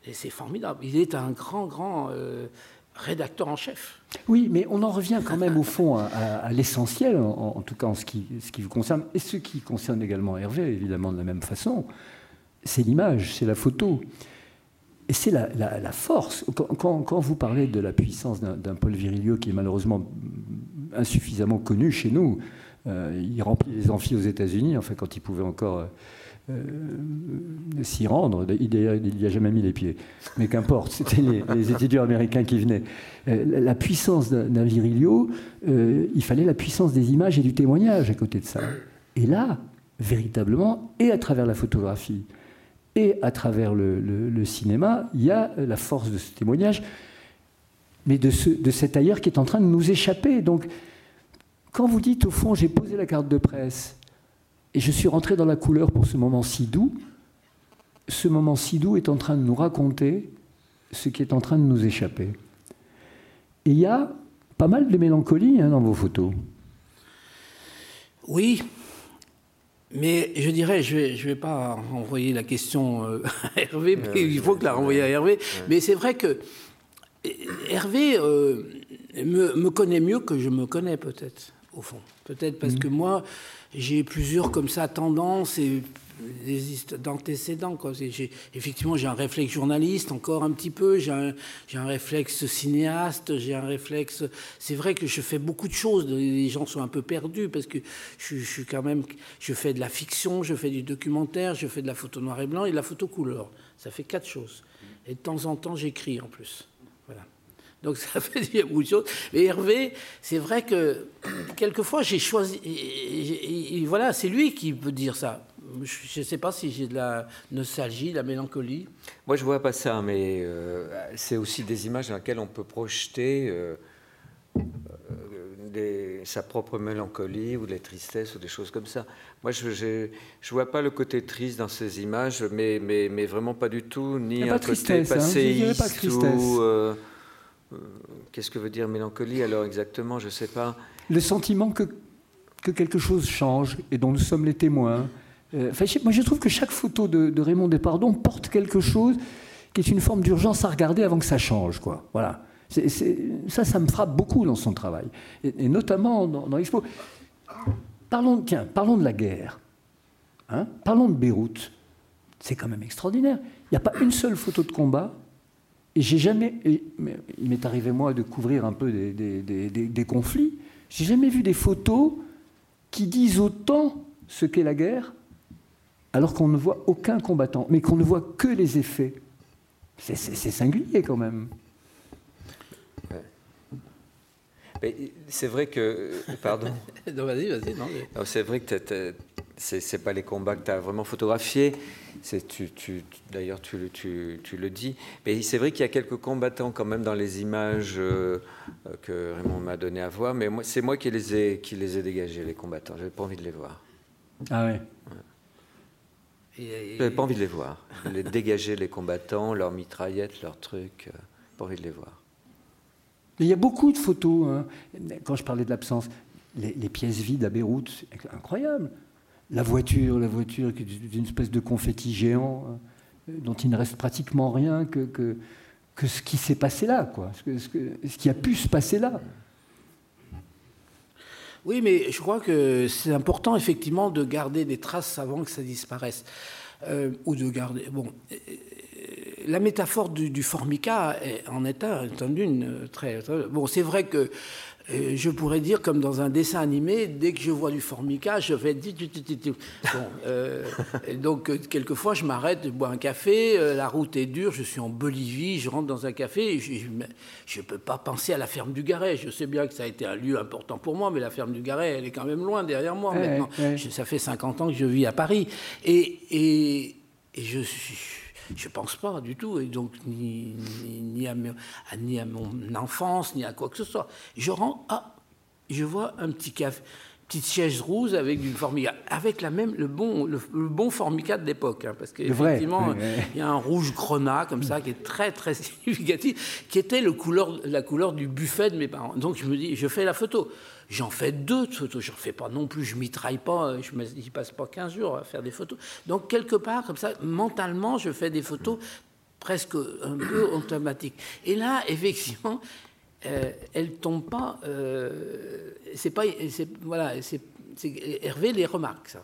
Speaker 3: Et c'est formidable. Il est un grand, grand euh, rédacteur en chef.
Speaker 2: Oui, mais on en revient quand même au fond à, l'essentiel, en, tout cas en ce qui, ce qui vous concerne, et ce qui concerne également Hervé, évidemment de la même façon. C'est l'image, c'est la photo. Et c'est la, force. Quand, vous parlez de la puissance d'un Paul Virilio qui est malheureusement insuffisamment connu chez nous, euh, il remplit les amphis aux États-Unis, enfin quand il pouvait encore euh, euh, s'y rendre. Il n'y a jamais mis les pieds. Mais qu'importe, c'était les, étudiants américains qui venaient. la puissance d'un Virilio, il fallait la puissance des images et du témoignage à côté de ça. Et là, véritablement, et à travers la photographie, et à travers le, cinéma, il y a la force de ce témoignage, mais de, ce, de cet ailleurs qui est en train de nous échapper. Donc, quand vous dites, au fond, j'ai posé la carte de presse et je suis rentré dans la couleur pour ce moment si doux, ce moment si doux est en train de nous raconter ce qui est en train de nous échapper. Et il y a pas mal de mélancolie hein, dans vos photos.
Speaker 3: Oui, mais je dirais, je ne vais, je vais pas renvoyer la question euh, à Hervé, mais il faut que la renvoyer à Hervé. Mais c'est vrai que euh, Hervé euh, me, me, connaît mieux que je me connais peut-être, au fond. Peut-être parce mmh. que moi, j'ai plusieurs comme ça tendances et d'antécédents. Effectivement, j'ai un réflexe journaliste, encore un petit peu, j'ai un, un, réflexe cinéaste, j'ai un réflexe... C'est vrai que je fais beaucoup de choses, les gens sont un peu perdus, parce que je, suis quand même... Je fais de la fiction, je fais du documentaire, je fais de la photo noir et blanc et de la photo couleur. Ça fait quatre choses. Et de temps en temps, j'écris en plus. Donc ça fait beaucoup de choses. Mais Hervé, c'est vrai que quelquefois j'ai choisi. Voilà, c'est lui qui peut dire ça. Je ne sais pas si j'ai de la nostalgie, de la mélancolie.
Speaker 4: Moi, je vois pas ça, mais euh, c'est aussi des images dans lesquelles on peut projeter euh, euh, sa propre mélancolie ou des tristesses ou des choses comme ça. Moi, je ne vois pas le côté triste dans ces images, mais, mais, mais vraiment pas du tout, ni un côté hein. passéiste ou euh, qu'est-ce que veut dire mélancolie alors exactement? Je ne sais pas.
Speaker 2: Le sentiment que, que quelque chose change et dont nous sommes les témoins. Euh, moi, je trouve que chaque photo de, Raymond Despardon porte quelque chose qui est une forme d'urgence à regarder avant que ça change. Quoi. Voilà. ça, ça me frappe beaucoup dans son travail, et, notamment dans, dans. Parlons, tiens, parlons de la guerre. Hein parlons de Beyrouth. C'est quand même extraordinaire. Il n'y a pas une seule photo de combat et j'ai jamais, il m'est arrivé moi de couvrir un peu des conflits, j'ai jamais vu des photos qui disent autant ce qu'est la guerre, alors qu'on ne voit aucun combattant, mais qu'on ne voit que les effets. C'est singulier quand même.
Speaker 4: C'est vrai que. Pardon.
Speaker 3: non, vas-y, vas-y.
Speaker 4: C'est vrai que ce n'est pas les combats que tu as vraiment photographiés. Tu, tu, D'ailleurs, tu, tu, le dis. Mais c'est vrai qu'il y a quelques combattants quand même dans les images euh, que Raymond m'a donné à voir. Mais c'est moi qui les, ai, qui les ai dégagés, les combattants. J'avais pas envie de les voir.
Speaker 2: Ah ouais.
Speaker 4: J'avais pas envie de les voir. les dégager, les combattants, leurs mitraillettes, leurs trucs. Euh, pas envie de les voir.
Speaker 2: il y a beaucoup de photos. Hein. Quand je parlais de l'absence, les, les, pièces vides à Beyrouth, incroyable. la voiture, la voiture qui est une espèce de confetti géant dont il ne reste pratiquement rien que, que, que ce qui s'est passé là, quoi, ce, ce, ce qui a pu se passer là.
Speaker 3: Oui, mais je crois que c'est important effectivement de garder des traces avant que ça disparaisse. Euh, ou de garder. Bon, euh, la métaphore du, formica en est un, une très, très. Bon, c'est vrai que je pourrais dire, comme dans un dessin animé, dès que je vois du formica, je fais. Bon, euh, et donc, euh, quelquefois, je m'arrête, je bois un café, euh, la route est dure, je suis en Bolivie, je rentre dans un café, et je ne peux pas penser à la ferme du Garet. Je sais bien que ça a été un lieu important pour moi, mais la ferme du Garet, elle est quand même loin derrière moi maintenant. ça fait 50 ans que je vis à Paris. Et, et, et je suis je ne pense pas du tout, et donc ni, ni, à, ni, à, mon enfance, ni à quoi que ce soit. Je rentre, ah, je vois un petit café, petite chaise rouge avec du formica, avec la même, le bon, le, bon formica de l'époque, hein, parce qu'effectivement, il y a un rouge grenat comme ça qui est très très significatif, qui était le couleur, la couleur du buffet de mes parents. Donc je me dis, je fais la photo. J'en fais deux de photos, j'en fais pas non plus, je mitraille pas, je ne passe pas 15 jours à faire des photos. Donc quelque part, comme ça, mentalement, je fais des photos presque un peu automatiques. Et là, effectivement, euh, elle tombe pas. Euh, c'est pas, voilà, c'est Hervé les remarque ça.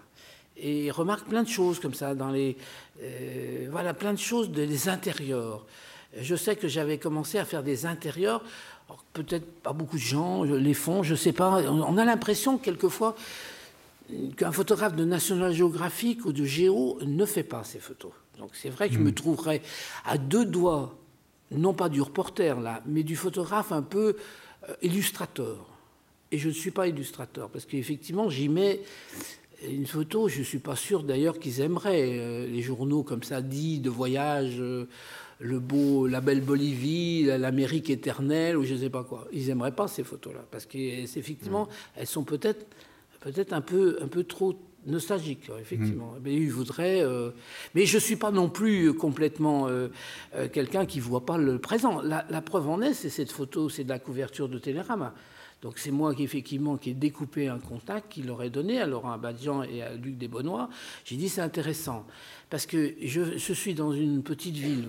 Speaker 3: Et il remarque plein de choses comme ça dans les, euh, voilà, plein de choses des intérieurs. Je sais que j'avais commencé à faire des intérieurs Peut-être pas beaucoup de gens les font, je ne sais pas. On a l'impression quelquefois qu'un photographe de National Geographic ou de Géo ne fait pas ces photos. Donc c'est vrai que je me hmm. trouverais à deux doigts, non pas du reporter là, mais du photographe un peu euh, illustrateur. Et je ne suis pas illustrateur, parce qu'effectivement, j'y mets une photo, je ne suis pas sûr d'ailleurs qu'ils aimeraient. Euh, les journaux comme ça, dit de voyage. Euh, le beau, la belle Bolivie, l'Amérique éternelle, ou je ne sais pas quoi. Ils n'aimeraient pas ces photos-là, parce qu'effectivement, mm. elles sont peut-être peut-être un peu, un peu trop nostalgiques, effectivement. Mm. Mais ils voudraient. Euh, mais je ne suis pas non plus complètement euh, euh, quelqu'un qui ne voit pas le présent. La, preuve en est, c'est cette photo, c'est de la couverture de Télérama. Donc c'est moi qui effectivement qui ai découpé un contact qu'il aurait donné à Laurent Abadian et à Luc Desbonnois. J'ai dit c'est intéressant parce que je, je, suis dans une petite ville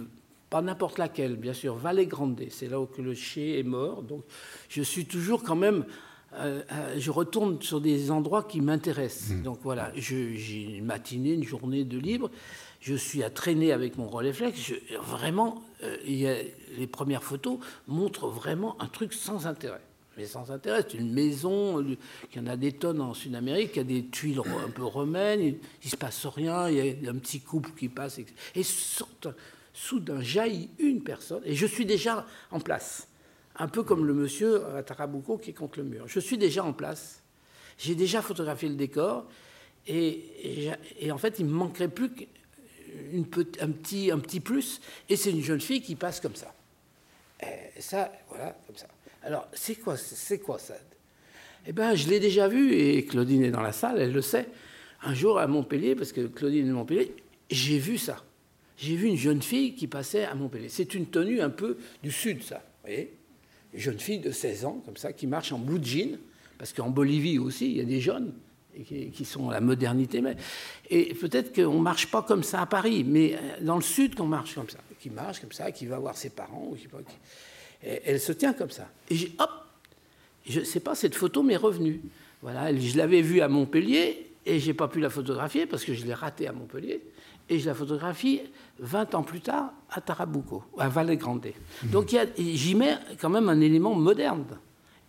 Speaker 3: pas n'importe laquelle, bien sûr, Vallée Grande, c'est là où le chien est mort. Donc je suis toujours quand même, euh, euh, je retourne sur des endroits qui m'intéressent. Hmm. Donc voilà, j'ai une matinée, une journée de libre, je suis à traîner avec mon Rolleiflex. vraiment, euh, les premières photos montrent vraiment un truc sans intérêt. Mais sans intérêt, c'est une maison, il y en a des tonnes en Sud-Amérique, il y a des tuiles un peu romaines, il ne se passe rien, il y a un petit couple qui passe. Et sortent soudain jaillit une personne, et je suis déjà en place. Un peu comme le monsieur à Tarabuco qui est contre le mur. Je suis déjà en place. J'ai déjà photographié le décor, et, en fait, il me manquerait plus qu'un petit, un petit plus, et c'est une jeune fille qui passe comme ça. Et ça, voilà, comme ça. Alors, c'est quoi, c'est quoi ça? Eh bien, je l'ai déjà vu, et Claudine est dans la salle, elle le sait. Un jour à Montpellier, parce que Claudine est de Montpellier, j'ai vu ça j'ai vu une jeune fille qui passait à Montpellier. C'est une tenue un peu du sud, ça. Vous voyez Une jeune fille de 16 ans, comme ça, qui marche en blue jean, parce qu'en Bolivie aussi, il y a des jeunes qui, sont la modernité. Et peut-être qu'on ne marche pas comme ça à Paris, mais euh, dans le sud, qu'on marche comme ça. Qui marche comme ça, qui va voir ses parents. elle se tient comme ça. Et j'ai, hop, je ne sais pas, cette photo m'est revenue. Voilà, je l'avais vue à Montpellier et j'ai pas pu la photographier parce que je l'ai ratée à Montpellier et je la photographie 20 ans plus tard à Tarabuco, à Valle Grande. Mhm. Donc j'y mets quand même un élément moderne.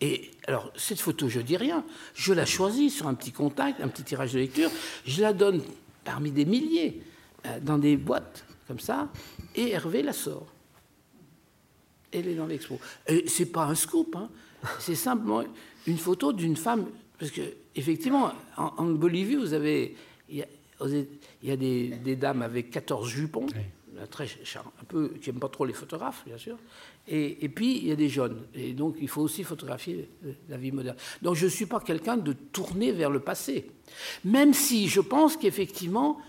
Speaker 3: Et alors, cette photo, je dis rien. Je la choisis sur un petit contact, un petit tirage de lecture. Je la donne parmi des milliers euh, dans des boîtes comme ça, et Hervé la sort. Elle est dans l'expo. C'est pas un scoop, hein. c'est simplement une photo d'une femme. Parce que, effectivement, en, Bolivie, vous avez il y a des, dames avec 14 jupons, très, un peu, qui n'aiment pas trop les photographes, bien sûr. Et, puis, il y a des jeunes. Et donc, il faut aussi photographier la vie moderne. Donc, je ne suis pas quelqu'un de tourner vers le passé. Même si je pense qu'effectivement,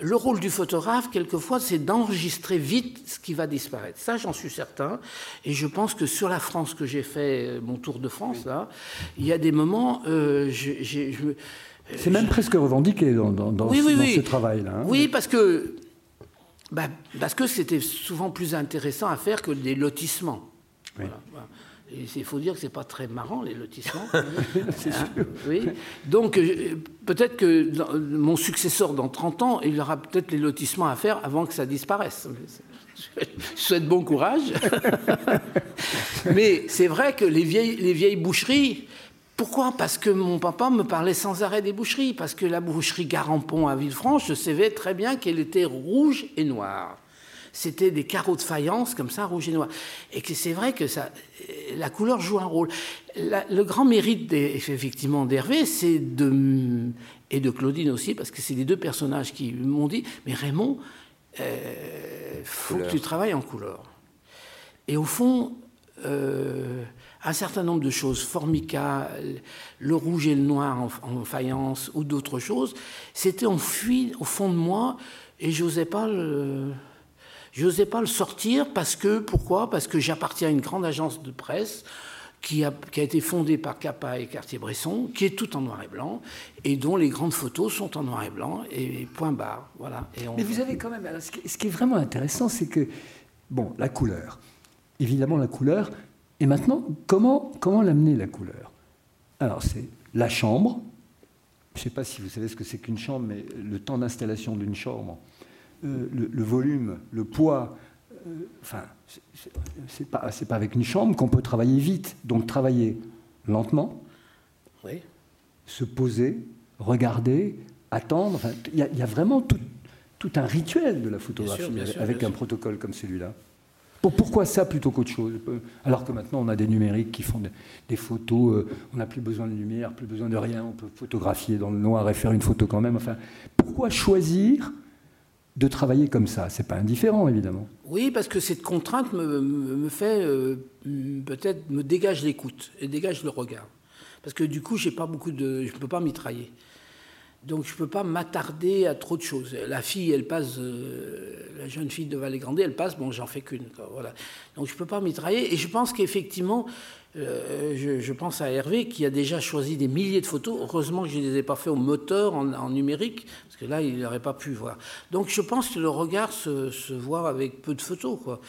Speaker 3: le rôle du photographe, quelquefois, c'est d'enregistrer vite ce qui va disparaître. Ça, j'en suis certain. Et je pense que sur la France que j'ai fait, mon tour de France, là, il y a des moments, euh, je,
Speaker 2: C'est même presque revendiqué dans, dans, ce, travail-là.
Speaker 3: Hein. Oui, parce que bah, parce que c'était souvent plus intéressant à faire que des lotissements. Il faut dire que c'est pas très marrant les lotissements. Hein, oui. Donc euh, peut-être que mon successeur dans 30 ans, il aura peut-être les lotissements à faire avant que ça disparaisse. Je souhaite bon courage. Mais c'est vrai que les vieilles, les vieilles boucheries, pourquoi? Parce que mon papa me parlait sans arrêt des boucheries. Parce que la boucherie Garampon à Villefranche, je savais très bien qu'elle était rouge et noire. C'était des carreaux de faïence comme ça, rouge et noir. Et que c'est vrai que ça, la couleur joue un rôle. le grand mérite effectivement d'Hervé, c'est de et de Claudine aussi, parce que c'est les deux personnages qui m'ont dit, mais Raymond, il euh, faut que tu travailles en couleur. Et au fond, euh, un certain nombre de choses, Formica, le rouge et le noir en, faïence ou d'autres choses, c'était enfui au fond de moi et j'osais pas le, j'osais pas le sortir parce que, pourquoi? Parce que j'appartiens à une grande agence de presse qui a, qui a, été fondée par Capa et Cartier-Bresson, qui est tout en noir et blanc, et dont les grandes photos sont en noir et blanc, et point barre. Voilà. Et
Speaker 2: Mais vous avez quand même. ce qui est vraiment intéressant, c'est que, bon, la couleur. Évidemment, la couleur, et maintenant, comment, comment l'amener la couleur? Alors, c'est la chambre. Je ne sais pas si vous savez ce que c'est qu'une chambre, mais le temps d'installation d'une chambre, euh, le, volume, le poids, euh, enfin, c'est pas, pas avec une chambre qu'on peut travailler vite. Donc, travailler lentement,
Speaker 3: oui.
Speaker 2: se poser, regarder, attendre. Il y, a vraiment tout, tout, un rituel de la photographie avec un protocole comme celui-là pourquoi ça plutôt qu'autre chose Alors que maintenant, on a des numériques qui font des, photos, euh, on n'a plus besoin de lumière, plus besoin de rien, on peut photographier dans le noir et faire une photo quand même. Enfin, pourquoi choisir de travailler comme ça? C'est pas indifférent, évidemment.
Speaker 3: Oui, parce que cette contrainte me, fait euh, peut-être me dégage l'écoute et dégage le regard. Parce que du coup, j'ai pas beaucoup de, je ne peux pas mitrailler. Donc je ne peux pas m'attarder à trop de choses. La fille, elle passe, euh, la jeune fille de Vallée Grande, elle passe, bon, j'en fais qu'une. Voilà. Donc je ne peux pas mitrailler. Et je pense qu'effectivement, euh, je, pense à Hervé qui a déjà choisi des milliers de photos. Heureusement que je ne les ai pas fait au moteur, en, numérique, parce que là, il n'aurait pas pu voir. Donc je pense que le regard se, voit avec peu de photos. Quoi.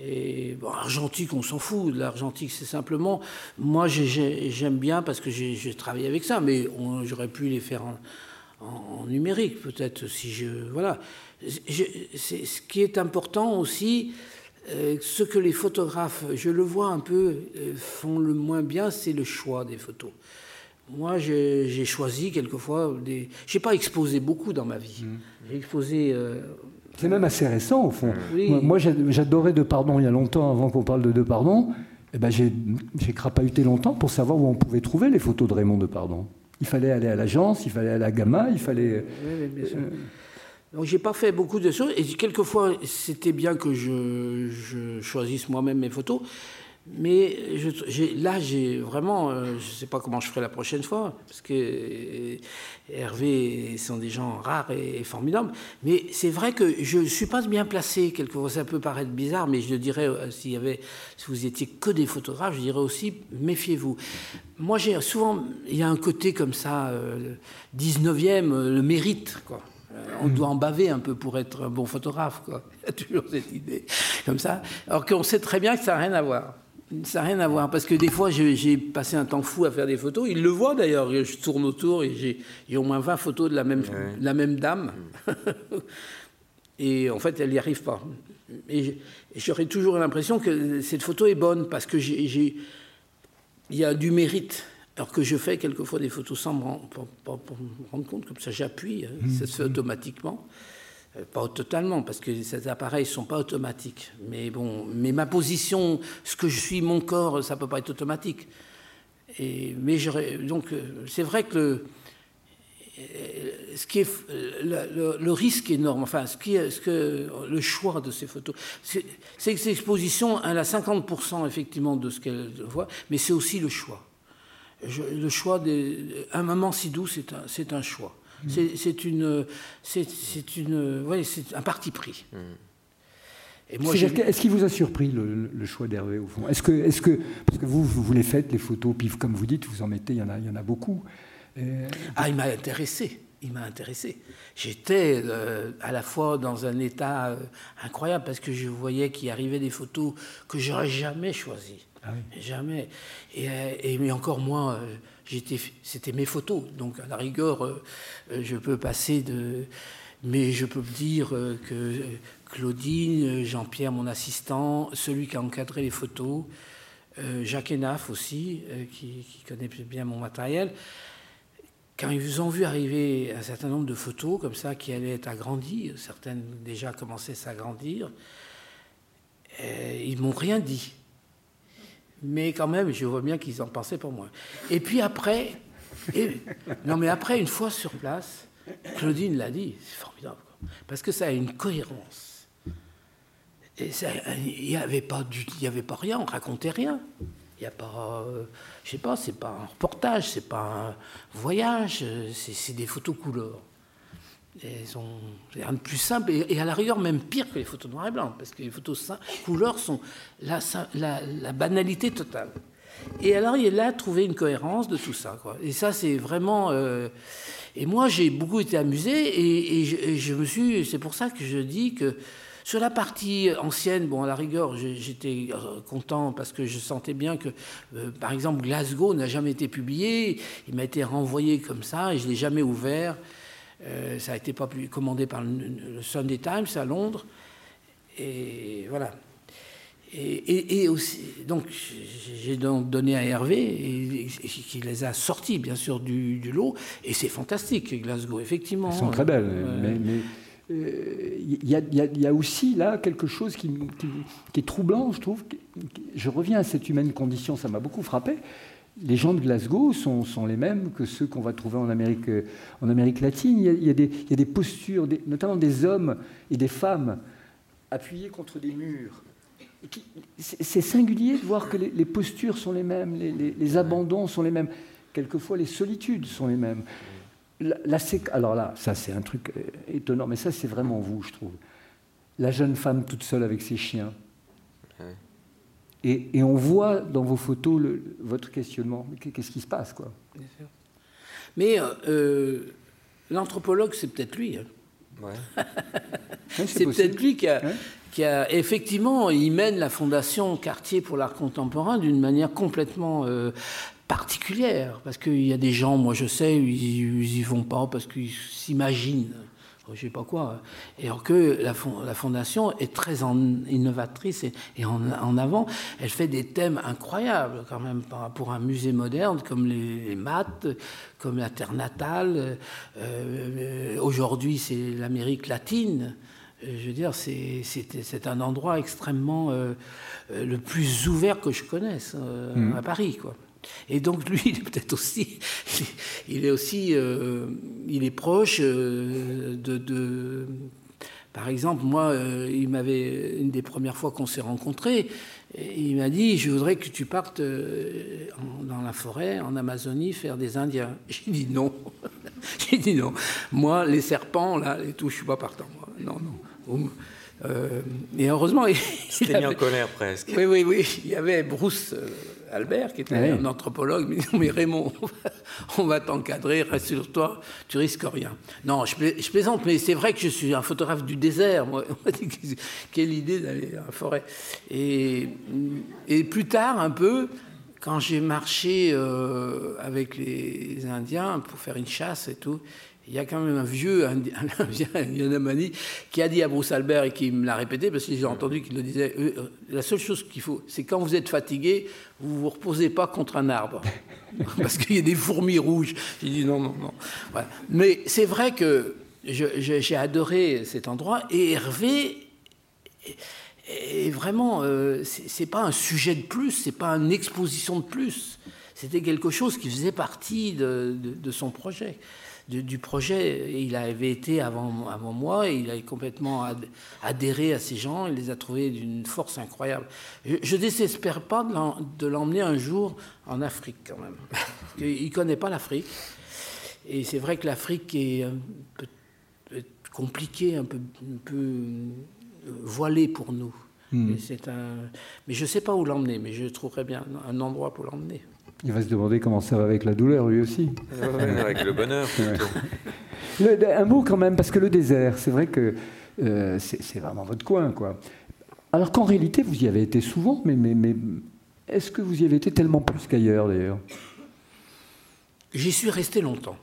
Speaker 3: Et bon, argentique, on s'en fout. L'argentique, c'est simplement. Moi, j'aime bien parce que j'ai travaillé avec ça, mais j'aurais pu les faire en, en, numérique, peut-être, si je. Voilà. ce qui est important aussi, euh, ce que les photographes, je le vois un peu, euh, font le moins bien, c'est le choix des photos. Moi, j'ai choisi quelquefois des. J'ai pas exposé beaucoup dans ma vie. Mmh. J'ai exposé. Euh,
Speaker 2: c'est même assez récent, au fond. Moi, j'adorais De Pardon il y a longtemps, avant qu'on parle de De Pardon. Eh ben, j'ai crapahuté longtemps pour savoir où on pouvait trouver les photos de Raymond De Pardon. Il fallait aller à l'agence, il fallait aller à la Gamma, il fallait. Oui.
Speaker 3: Donc j'ai pas fait beaucoup de choses et quelquefois c'était bien que je, je choisisse moi-même mes photos, mais là, j'ai vraiment, euh, je ne sais pas comment je ferai la prochaine fois, parce que euh, Hervé sont des gens rares et, formidables. Mais c'est vrai que je ne suis pas bien placé. Quelquefois, ça peut paraître bizarre, mais je dirais, euh, s'il y avait, si vous étiez que des photographes, je dirais aussi, méfiez-vous. Moi, j'ai souvent, il y a un côté comme ça, 19e, le mérite, quoi. On doit en baver un peu pour être un bon photographe. Quoi. Il y a toujours cette idée comme ça. Alors qu'on sait très bien que ça n'a rien à voir. Ça n'a rien à voir, parce que des fois, j'ai passé un temps fou à faire des photos. Il le voit d'ailleurs, je tourne autour et j'ai au moins 20 photos de la même, la même dame. et en fait, elle n'y arrive pas. Et j'aurais toujours l'impression que cette photo est bonne, parce que il y a du mérite. Alors que je fais quelquefois des photos sans me rendre, compte, comme ça j'appuie, hein, ça se fait mmh. automatiquement. Euh, pas totalement, parce que ces appareils ne sont pas automatiques. Mais bon, mais ma position, ce que je suis, mon corps, ça ne peut pas être automatique. Mais donc, euh, c'est vrai que le, euh, ce qui est, le, risque énorme, enfin, ce, qui est, ce que, le choix de ces photos, c'est que ces expositions, elle a 50% effectivement de ce qu'elle voit, mais c'est aussi le choix. le choix des, un moment si doux, c'est un, un choix. C'est une, c'est une, ouais, c'est un parti pris.
Speaker 2: Mm. Est-ce qu'il vous a surpris le, choix d'Hervé au fond? Est-ce que, est que, parce que vous, vous les faites les photos, puis comme vous dites, vous en mettez, il y en a, il y en a beaucoup.
Speaker 3: Ah, il m'a intéressé. Il m'a intéressé. J'étais euh, à la fois dans un état euh, incroyable parce que je voyais qu'il arrivait des photos que j'aurais jamais choisies. Ah jamais. Et, et, mais encore moins, c'était mes photos. Donc à la rigueur, je peux passer de. Mais je peux dire que Claudine, Jean-Pierre, mon assistant, celui qui a encadré les photos, euh, Jacques Enaf aussi, euh, qui, connaît bien mon matériel, quand ils ont vu arriver un certain nombre de photos comme ça qui allaient être agrandies, certaines déjà commençaient à s'agrandir, euh, ils m'ont rien dit. Mais quand même, je vois bien qu'ils en pensaient pour moi. Et puis après, non mais après, une fois sur place, Claudine l'a dit, c'est formidable, parce que ça a une cohérence il n'y avait, pas y avait pas rien, on racontait rien. Il n'y a pas, euh, je sais pas, c'est pas un reportage, c'est pas un voyage, c'est des photos couleurs. C'est rien de plus simple, et, à la rigueur même pire que les photos noir et blanc, parce que les photos couleurs sont la, banalité totale. Et alors il là trouver une cohérence de tout ça. Et ça c'est vraiment... Euh, et moi j'ai beaucoup été amusé, et, et je, me suis... C'est pour ça que je dis que sur la partie ancienne, bon, à la rigueur, j'étais euh, content parce que je sentais bien que, euh, par exemple, Glasgow n'a jamais été publié. Il m'a été renvoyé comme ça et je l'ai jamais ouvert. Euh, ça n'a été pas commandé par le, Sunday Times à Londres. Et voilà. Et, aussi, donc, j'ai donc donné à Hervé, et, qui les a sortis, bien sûr, du, lot. Et c'est fantastique, Glasgow, effectivement.
Speaker 2: Elles sont très belles. mais il y, a aussi là quelque chose qui, est troublant, je trouve. Je reviens à cette humaine condition, ça m'a beaucoup frappé. Les gens de Glasgow sont, les mêmes que ceux qu'on va trouver en Amérique, en Amérique latine. Il y, a, des, postures, notamment des hommes et des femmes appuyés contre des murs. C'est singulier de voir que les, postures sont les mêmes, les abandons sont les mêmes. Quelquefois, les solitudes sont les mêmes alors là, ça c'est un truc euh, étonnant, mais ça c'est vraiment vous, je trouve. La jeune femme toute seule avec ses chiens. Et, on voit dans vos photos votre questionnement. Qu'est-ce qui se passe, quoi?
Speaker 3: Mais euh, euh, l'anthropologue, c'est peut-être lui. Hein. c'est peut-être lui qui a, qui a, effectivement, il mène la fondation Quartier pour l'art contemporain d'une manière complètement particulière, parce qu'il y a des gens, moi je sais, ils, n'y y vont pas parce qu'ils s'imaginent, je sais pas quoi, et alors que la, la fondation est très innovatrice et, en, avant, elle fait des thèmes incroyables quand même pour un musée moderne comme les, maths, comme la terre natale, euh, aujourd'hui c'est l'Amérique latine. Je veux dire, c'est un endroit extrêmement euh, le plus ouvert que je connaisse euh, mmh. à Paris, quoi. Et donc lui, il est peut-être aussi, il est aussi, euh, il est proche euh, de, par exemple, moi, euh, il m'avait une des premières fois qu'on s'est rencontrés, il m'a dit, je voudrais que tu partes dans la forêt, en Amazonie, faire des Indiens. J'ai dit non. J'ai dit non. Moi, les serpents, là, et tout, je suis pas partant. Moi. Non, non. et heureusement, il,
Speaker 4: il avait... mis en colère presque.
Speaker 3: Oui, oui, oui. Il y avait Bruce Albert, qui était un anthropologue, mais mais Raymond, on va t'encadrer, rassure-toi, tu risques rien. Non, je, plaisante, mais c'est vrai que je suis un photographe du désert. Moi, quelle idée d'aller dans la forêt. Et, et, plus tard, un peu, quand j'ai marché euh, avec les Indiens pour faire une chasse et tout, il y a quand même un vieux Yanamani qui a dit à Bruce Albert et qui me l'a répété parce que j'ai entendu qu'il le disait euh, euh, la seule chose qu'il faut, c'est quand vous êtes fatigué, vous vous reposez pas contre un arbre parce qu'il y a des fourmis rouges. J'ai dit non, non, non. Mais c'est vrai que j'ai adoré cet endroit et Hervé. Et vraiment, euh, c'est pas un sujet de plus, c'est pas une exposition de plus. C'était quelque chose qui faisait partie de son projet du projet. Il avait été avant, avant moi et il a complètement adhéré à ces gens. Il les a trouvés d'une force incroyable. Je ne désespère pas de l'emmener un jour en Afrique quand même. il ne connaît pas l'Afrique. Et c'est vrai que l'Afrique est un peu compliquée, un peu, un peu euh, voilée pour nous. Hmm. un... Mais je ne sais pas où l'emmener, mais je trouverais bien un endroit pour l'emmener.
Speaker 2: Il va se demander comment ça va avec la douleur, lui aussi.
Speaker 4: avec le bonheur.
Speaker 2: un mot quand même, parce que le désert, c'est vrai que euh, c'est vraiment votre coin, quoi. Alors qu'en réalité, vous y avez été souvent, mais, mais, mais est-ce que vous y avez été tellement plus qu'ailleurs, d'ailleurs?
Speaker 3: J'y suis resté longtemps.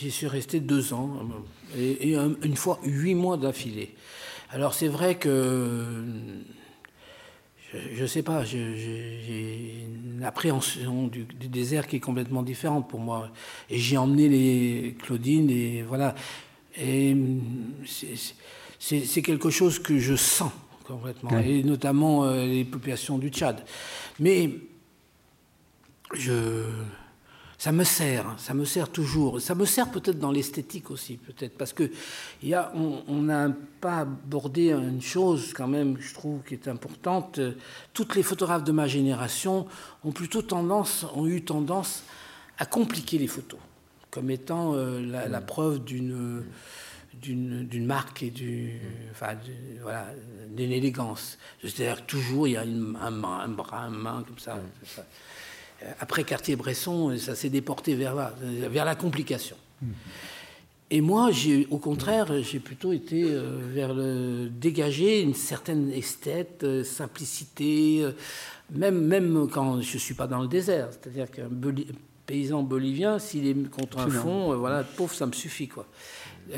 Speaker 3: J'y suis resté deux ans, et, une fois huit mois d'affilée. Alors c'est vrai que je ne sais pas, j'ai une appréhension du, désert qui est complètement différente pour moi. Et j'ai emmené les Claudine et voilà. Et c'est quelque chose que je sens complètement, et notamment euh, les populations du Tchad. Mais je ça me sert, ça me sert toujours. Ça me sert peut-être dans l'esthétique aussi, peut-être, parce que y a, on n'a pas abordé une chose quand même, je trouve, qui est importante. Toutes les photographes de ma génération ont plutôt tendance, ont eu tendance à compliquer les photos, comme étant euh, la, preuve d'une d'une marque et du, enfin, voilà, d'une élégance. C'est-à-dire toujours il y a un, un, bras, une main comme ça. ça. Euh, après Cartier-Bresson, ça s'est déporté vers là, vers la complication. Et moi, au contraire, j'ai plutôt été euh, vers le dégager une certaine esthète, euh, simplicité, même, même quand je ne suis pas dans le désert. C'est-à-dire qu'un paysan bolivien, s'il est contre un fond, voilà, pauvre, ça me suffit. Quoi.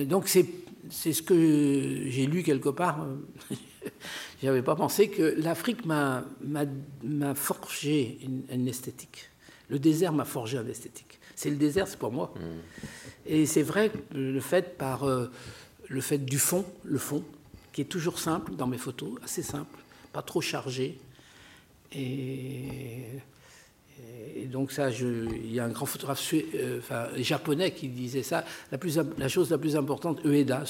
Speaker 3: donc c'est ce que j'ai lu quelque part. Je n'avais pas pensé que l'Afrique m'a forgé une, esthétique. Le désert m'a forgé une esthétique. C'est le désert, c'est pour moi. Mm. Et c'est vrai le fait par euh, le fait du fond, le fond, qui est toujours simple dans mes photos, assez simple, pas trop chargé. Et, donc ça, il y a un grand photographe euh, japonais qui disait ça. La, plus, la chose la plus importante, Ueda,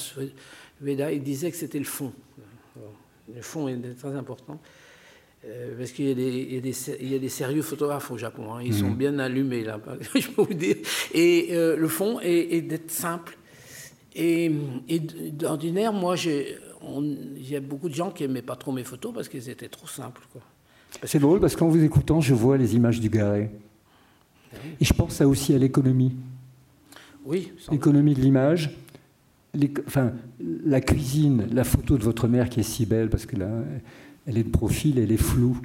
Speaker 3: Ueda, il disait que c'était le fond le fond est très important. Euh, parce qu'il y, y, a des sérieux photographes au Japon, hein. ils sont mhm. bien allumés là, je peux vous dire. Et euh, le fond est, d'être simple. Et, d'ordinaire, moi, il y a beaucoup de gens qui n'aimaient pas trop mes photos parce qu'elles étaient trop simples.
Speaker 2: C'est drôle parce qu'en vous écoutant, je vois les images du Garé. Ah Et je pense ça aussi à l'économie.
Speaker 3: Oui.
Speaker 2: L'économie de l'image enfin, la cuisine, la photo de votre mère qui est si belle, parce que là, elle est de profil, elle est floue.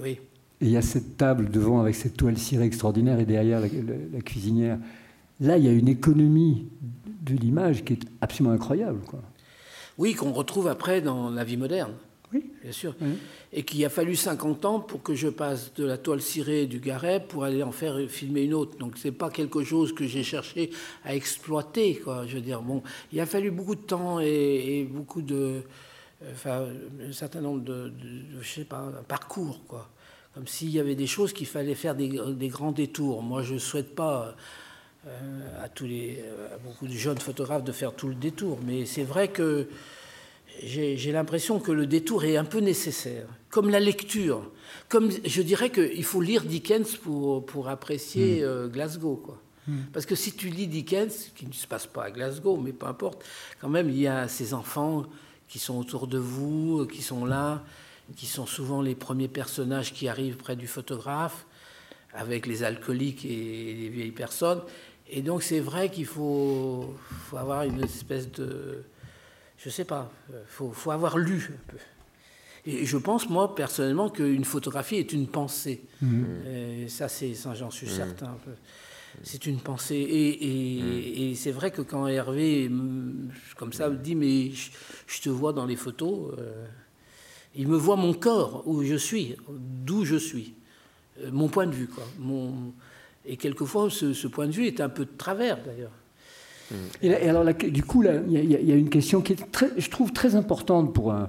Speaker 3: Oui.
Speaker 2: Et il y a cette table devant avec cette toile cirée extraordinaire et derrière la, cuisinière. Là, il y a une économie de l'image qui est absolument incroyable. Quoi.
Speaker 3: Oui, qu'on retrouve après dans la vie moderne.
Speaker 2: Oui.
Speaker 3: Bien sûr. Et qu'il a fallu 50 ans pour que je passe de la toile cirée du Garet pour aller en faire filmer une autre. Donc c'est pas quelque chose que j'ai cherché à exploiter, quoi. Je veux dire, bon, il a fallu beaucoup de temps et, beaucoup de, enfin, un certain nombre de, je sais pas, un parcours, quoi. Comme s'il y avait des choses qu'il fallait faire des, grands détours. Moi, je souhaite pas. Euh, à tous les, à beaucoup de jeunes photographes de faire tout le détour, mais c'est vrai que j'ai l'impression que le détour est un peu nécessaire, comme la lecture. Comme je dirais qu'il faut lire Dickens pour, pour apprécier mm. euh, Glasgow, quoi. Mm. Parce que si tu lis Dickens, qui ne se passe pas à Glasgow, mais peu importe, quand même, il y a ces enfants qui sont autour de vous, qui sont là, qui sont souvent les premiers personnages qui arrivent près du photographe, avec les alcooliques et les vieilles personnes. Et donc c'est vrai qu'il faut, faut avoir une espèce de je ne sais pas, il euh, faut, avoir lu un peu. Et je pense, moi, personnellement, qu'une photographie est une pensée. Mhm. Et ça, c'est, ça, j'en suis mhm. certain. C'est une pensée. Et, mhm. c'est vrai que quand Hervé, comme ça, me dit, mais je, te vois dans les photos, euh, il me voit mon corps, où je suis, d'où je suis, euh, mon point de vue. Quoi. Mon, et quelquefois, ce, ce, point de vue est un peu de travers, d'ailleurs.
Speaker 2: Et, alors, du coup, il y, a une question qui est, très, je trouve, très importante pour un.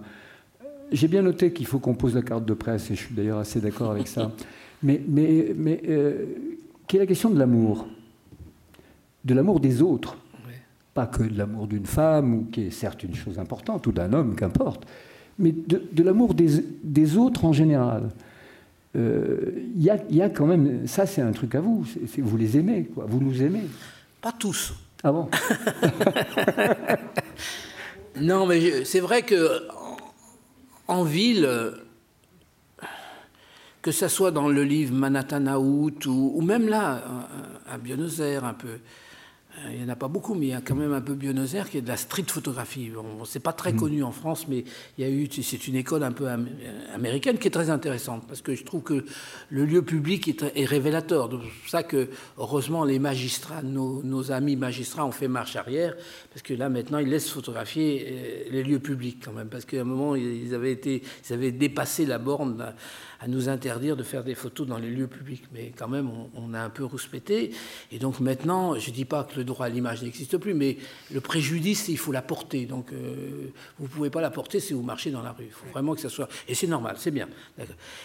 Speaker 2: J'ai bien noté qu'il faut qu'on pose la carte de presse, et je suis d'ailleurs assez d'accord avec ça. Mais, mais, mais euh, qui est la question de l'amour, de l'amour des autres, pas que de l'amour d'une femme, ou qui est certes une chose importante, ou d'un homme, qu'importe, mais de, l'amour des, des, autres en général. Il euh, y, y, a, quand même, ça c'est un truc à vous, vous les aimez, quoi. vous nous aimez.
Speaker 3: Pas tous.
Speaker 2: Ah bon
Speaker 3: Non, mais c'est vrai que en ville, que ça soit dans le livre Manhattan Out ou, même là, à Buenos Aires un peu. Euh, il n'y en a pas beaucoup, mais il y a quand même un peu Buenos qui est de la street photographie. Bon, c'est pas très mm. connu en France, mais il y a eu, c'est une école un peu américaine qui est très intéressante parce que je trouve que le lieu public est, révélateur. C'est pour ça que, heureusement, les magistrats, nos, amis magistrats ont fait marche arrière parce que là, maintenant, ils laissent photographier euh, les lieux publics quand même. Parce qu'à un moment, ils avaient, été, ils avaient dépassé la borne à nous interdire de faire des photos dans les lieux publics. Mais quand même, on, a un peu rouspété. Et donc maintenant, je ne dis pas que le droit à l'image n'existe plus, mais le préjudice, il faut la porter. Donc euh, vous ne pouvez pas la porter si vous marchez dans la rue. Il faut vraiment que ça soit... Et c'est normal, c'est bien.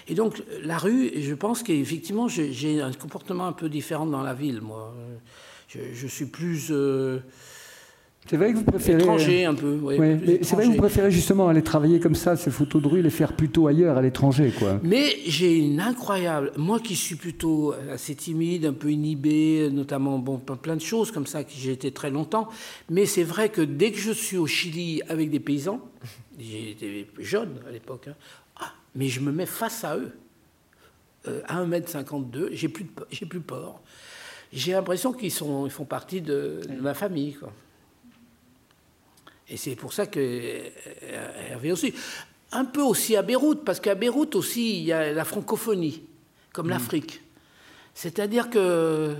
Speaker 3: Et donc la rue, je pense qu'effectivement, j'ai un comportement un peu différent dans la ville, moi. Je, suis plus... Euh,
Speaker 2: c'est vrai que vous préférez.
Speaker 3: Étranger un peu.
Speaker 2: c'est vrai que vous préférez justement aller travailler comme ça, ces photos de rue, les faire plutôt ailleurs, à l'étranger, quoi.
Speaker 3: Mais j'ai une incroyable. Moi qui suis plutôt assez timide, un peu inhibé, notamment bon, plein de choses comme ça, qui j'ai été très longtemps. Mais c'est vrai que dès que je suis au Chili avec des paysans, j'étais jeune à l'époque, hein, ah, mais je me mets face à eux. Euh, à 1m52, j'ai plus, j'ai plus peur. J'ai l'impression qu'ils ils font partie de, de ma famille, quoi. Et c'est pour ça que euh, Hervé aussi. Un peu aussi à Beyrouth, parce qu'à Beyrouth aussi, il y a la francophonie, comme mm. l'Afrique. C'est-à-dire que. Euh,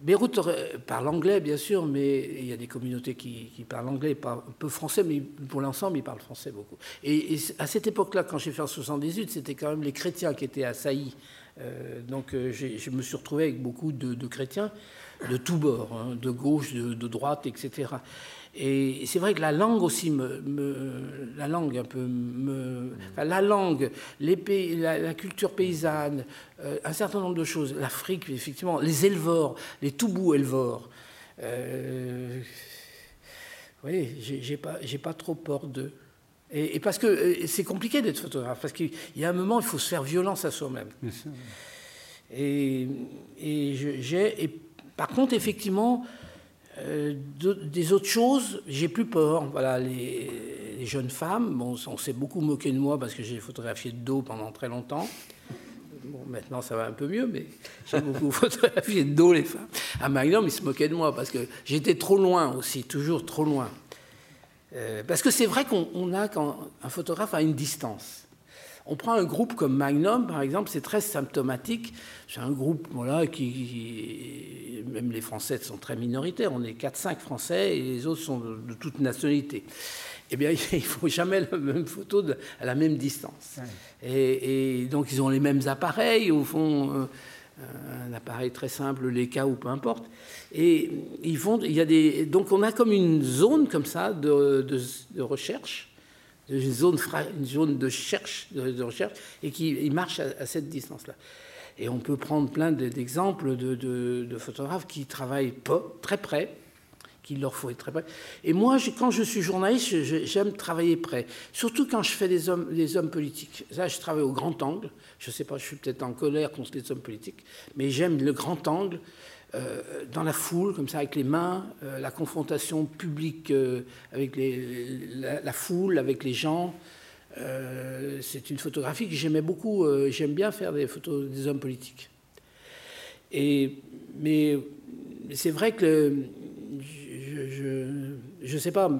Speaker 3: Beyrouth parle anglais, bien sûr, mais il y a des communautés qui, parlent anglais, un peu français, mais pour l'ensemble, ils parlent français beaucoup. Et, à cette époque-là, quand j'ai fait en 78, c'était quand même les chrétiens qui étaient assaillis. Euh, donc je me suis retrouvé avec beaucoup de chrétiens de tous bords, hein, de gauche, de, droite, etc. Et c'est vrai que la langue aussi me, la langue un peu la langue, la, culture paysanne, euh, un certain nombre de choses, l'Afrique effectivement, les éleveurs, les toubous éleveurs. Euh, oui, j'ai pas, pas trop peur d'eux. Et, parce que euh, c'est compliqué d'être photographe, parce qu'il y a un moment, il faut se faire violence à soi-même. Et, et j'ai par contre, effectivement, euh, des autres choses, j'ai plus peur. Voilà, les, jeunes femmes, bon, on s'est beaucoup moqué de moi parce que j'ai photographié de dos pendant très longtemps. Bon, maintenant ça va un peu mieux, mais j'ai beaucoup photographié de dos les femmes. À Magnum, ils se moquaient de moi parce que j'étais trop loin aussi, toujours trop loin. Euh, parce que c'est vrai qu'on a quand un photographe a une distance. On prend un groupe comme Magnum, par exemple, c'est très symptomatique. C'est un groupe voilà, qui, même les Français sont très minoritaires. On est 4-5 Français et les autres sont de, toute nationalité. Eh bien, il ne faut jamais la même photo à la même distance. Et, donc, ils ont les mêmes appareils, au fond, euh, un appareil très simple, Leica ou peu importe. Et ils font, il y a des, donc, on a comme une zone comme ça de, de recherche une zone, une zone de, cherche, de, recherche et qui marche à, cette distance-là. Et on peut prendre plein d'exemples de, photographes qui travaillent pas, très près, qu'il leur faut être très près. Et moi, quand je suis journaliste, j'aime travailler près, surtout quand je fais des hommes, des hommes politiques. Là, je travaille au grand angle. Je ne sais pas, je suis peut-être en colère contre les hommes politiques, mais j'aime le grand angle. Euh, dans la foule, comme ça, avec les mains, euh, la confrontation publique euh, avec la, foule, avec les gens. c'est une photographie que j'aimais beaucoup. J'aime bien faire des photos des hommes politiques. Et, mais c'est vrai que je ne sais pas,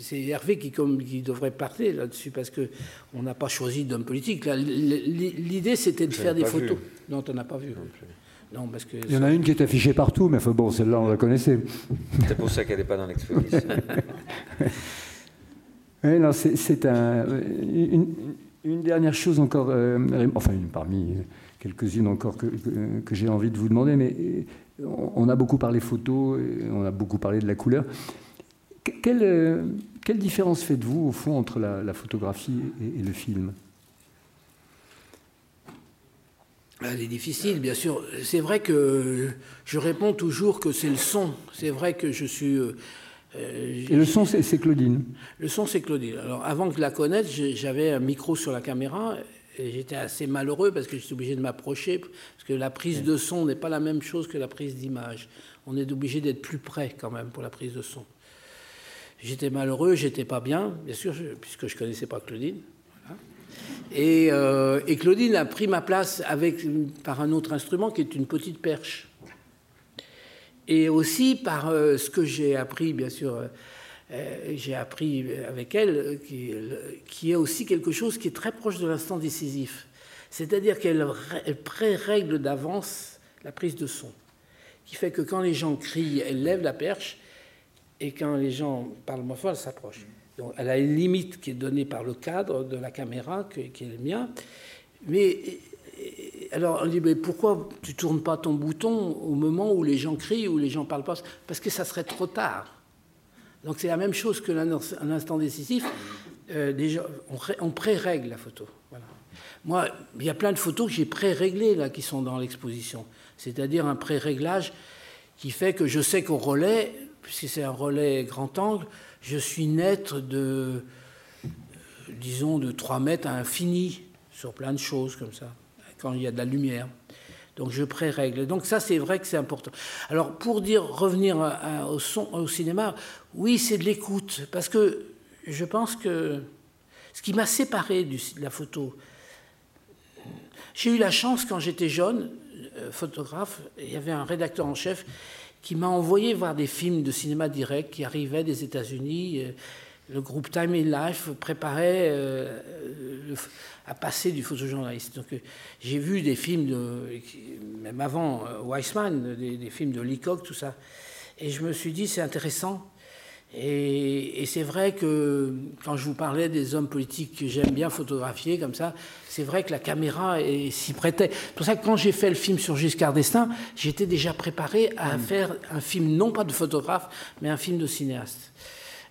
Speaker 3: c'est Hervé qui, comme, qui devrait parler là-dessus parce qu'on n'a pas choisi d'homme politique. L'idée, c'était de faire des photos. Non, tu n'en as pas vu.
Speaker 2: Il y en a une qui est affichée partout, mais bon, celle-là, on la connaissait.
Speaker 4: C'est pour ça qu'elle n'est pas dans l'exposition.
Speaker 2: c'est un, une, dernière chose encore, euh, enfin une parmi quelques-unes encore que, que, j'ai envie de vous demander, mais on a beaucoup parlé photo, on a beaucoup parlé de la couleur. Quelle, euh, quelle différence faites-vous au fond entre la, photographie et le film?
Speaker 3: Elle est difficile, bien sûr. C'est vrai que je réponds toujours que c'est le son. C'est vrai que je suis. Euh,
Speaker 2: et le son, c'est Claudine
Speaker 3: Le son, c'est Claudine. Alors, avant que je la connaisse, j'avais un micro sur la caméra j'étais assez malheureux parce que j'étais obligé de m'approcher, parce que la prise de son n'est pas la même chose que la prise d'image. On est obligé d'être plus près quand même pour la prise de son. J'étais malheureux, j'étais pas bien, bien sûr, puisque je connaissais pas Claudine. Et, euh, et, Claudine a pris ma place avec, par un autre instrument qui est une petite perche. Et aussi par euh, ce que j'ai appris, bien sûr, euh, j'ai appris avec elle, qui, qui, est aussi quelque chose qui est très proche de l'instant décisif. C'est-à-dire qu'elle pré-règle d'avance la prise de son, qui fait que quand les gens crient, elle lève la perche, et quand les gens parlent moins fort, elle s'approche. Elle a une limite qui est donnée par le cadre de la caméra, qui est le mien. Mais alors on dit, mais pourquoi tu tournes pas ton bouton au moment où les gens crient, où les gens parlent pas? Parce que ça serait trop tard. Donc c'est la même chose que l'instant décisif. Euh, déjà, on, on pré-règle la photo. Voilà. Moi, il y a plein de photos que j'ai pré-réglées là, qui sont dans l'exposition. C'est-à-dire un pré-réglage qui fait que je sais qu'au relais, puisque c'est un relais grand angle, je suis net de, disons, de 3 mètres à infini sur plein de choses comme ça, quand il y a de la lumière. Donc je pré-règle. Donc ça, c'est vrai que c'est important. Alors pour dire revenir au son, au cinéma, oui, c'est de l'écoute, parce que je pense que ce qui m'a séparé de la photo, j'ai eu la chance quand j'étais jeune, euh, photographe, il y avait un rédacteur en chef qui m'a envoyé voir des films de cinéma direct qui arrivaient des États-Unis. Euh, le groupe Time in Life préparait euh, à passer du photojournaliste. Donc j'ai vu des films, de, même avant Weissman, des, des films de Leacock, tout ça. Et je me suis dit, c'est intéressant et, c'est vrai que quand je vous parlais des hommes politiques que j'aime bien photographier comme ça, c'est vrai que la caméra s'y prêtait. C'est pour ça que quand j'ai fait le film sur Giscard d'Estaing, j'étais déjà préparé à mm. faire un film non pas de photographe, mais un film de cinéaste.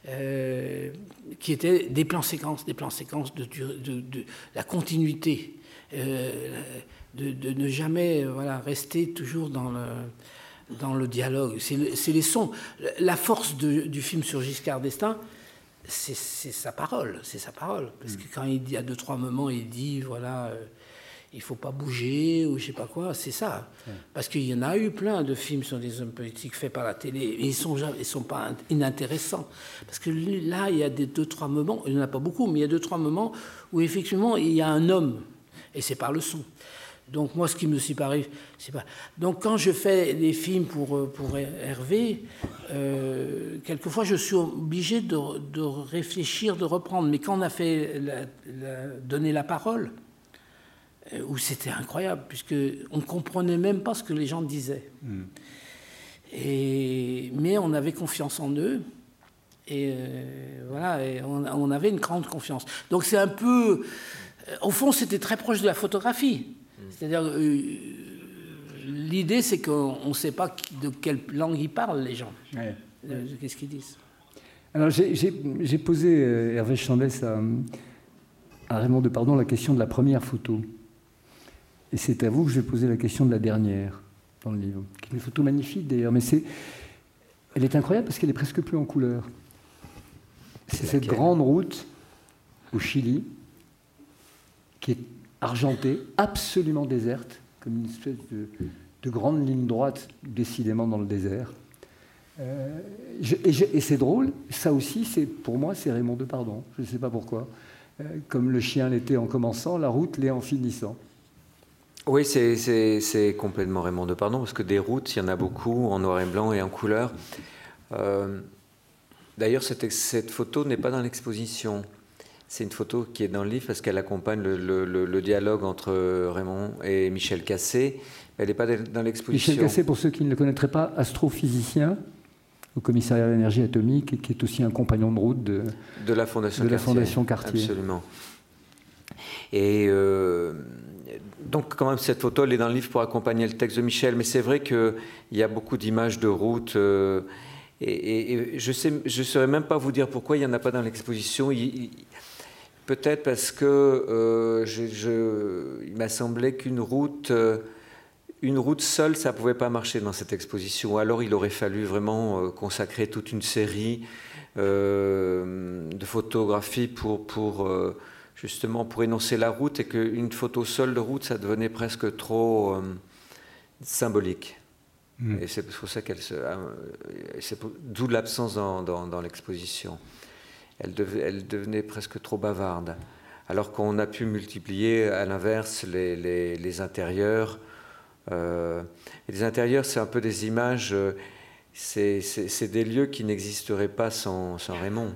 Speaker 3: Euh, qui était des plans séquences, des plans séquences de, de, la continuité, euh, de, ne jamais voilà, rester toujours dans le dans le dialogue. C'est les sons. La force du film sur Giscard d'Estaing, c'est sa parole. C'est sa parole. Parce que quand il dit à deux, trois moments, il dit voilà, euh, il faut pas bouger ou je sais pas quoi, c'est ça. Parce qu'il y en a eu plein de films sur des hommes politiques faits par la télé. Et ils sont, ils sont pas inintéressants. Parce que là, il y a des deux, trois moments, il n'y en a pas beaucoup, mais il y a deux, trois moments où effectivement, il y a un homme. Et c'est par le son. Donc moi, ce qui me sépare, c'est pas. Donc quand je fais des films pour, euh, pour Hervé, euh, quelquefois je suis obligé de, de, réfléchir, de reprendre. Mais quand on a fait la, donner la parole, où c'était incroyable, puisque on ne comprenait même pas ce que les gens disaient. Hmm. Et, mais on avait confiance en eux. Et voilà, et on, on, avait une grande confiance. Donc c'est un peu, au fond, c'était très proche de la photographie. C'est-à-dire, euh, l'idée, c'est qu'on ne sait pas de quelle langue ils parlent, les gens. Euh, qu'est-ce qu'ils disent
Speaker 2: Alors, j'ai posé, euh, Hervé Chandès, à, à Raymond Depardon la question de la première photo. Et c'est à vous que je vais poser la question de la dernière dans le livre, qui est une photo magnifique d'ailleurs, mais c'est, elle est incroyable parce qu'elle est presque plus en couleur. C'est cette grande route au Chili qui est argentée, absolument déserte, comme une espèce de, grande ligne droite, décidément dans le désert. Euh, et, c'est drôle, ça aussi, c'est pour moi, c'est Raymond Depardon. Je ne sais pas pourquoi. Euh, comme le chien l'était en commençant, la route l'est en finissant.
Speaker 4: Oui, c'est complètement Raymond Depardon, parce que des routes, il y en a beaucoup en noir et blanc et en couleur. Euh, d'ailleurs, cette, cette, photo n'est pas dans l'exposition. C'est une photo qui est dans le livre parce qu'elle accompagne le, dialogue entre Raymond et Michel Cassé. Elle n'est pas dans l'exposition.
Speaker 2: Michel Cassé, pour ceux qui ne le connaîtraient pas, astrophysicien au commissariat de l'énergie atomique et qui est aussi un compagnon de route de,
Speaker 4: de la Fondation
Speaker 2: de
Speaker 4: La
Speaker 2: Fondation Cartier.
Speaker 4: Absolument. Et euh, donc, quand même, cette photo, elle est dans le livre pour accompagner le texte de Michel. Mais c'est vrai qu'il y a beaucoup d'images de route. Euh, et, je ne je saurais même pas vous dire pourquoi il n'y en a pas dans l'exposition. Peut-être parce que euh, il m'a semblé qu'une route, euh, une route seule, ça ne pouvait pas marcher dans cette exposition. Alors il aurait fallu vraiment euh, consacrer toute une série de photographies pour, pour justement pour énoncer la route et qu'une photo seule de route, ça devenait presque trop symbolique. Mm. Et c'est pour ça qu'elle se, d'où l'absence dans, dans l'exposition elle, devenait presque trop bavarde. alors qu'on a pu multiplier à l'inverse les, intérieurs. Euh, les intérieurs, c'est un peu des images, euh, c'est des lieux qui n'existeraient pas sans, Raymond.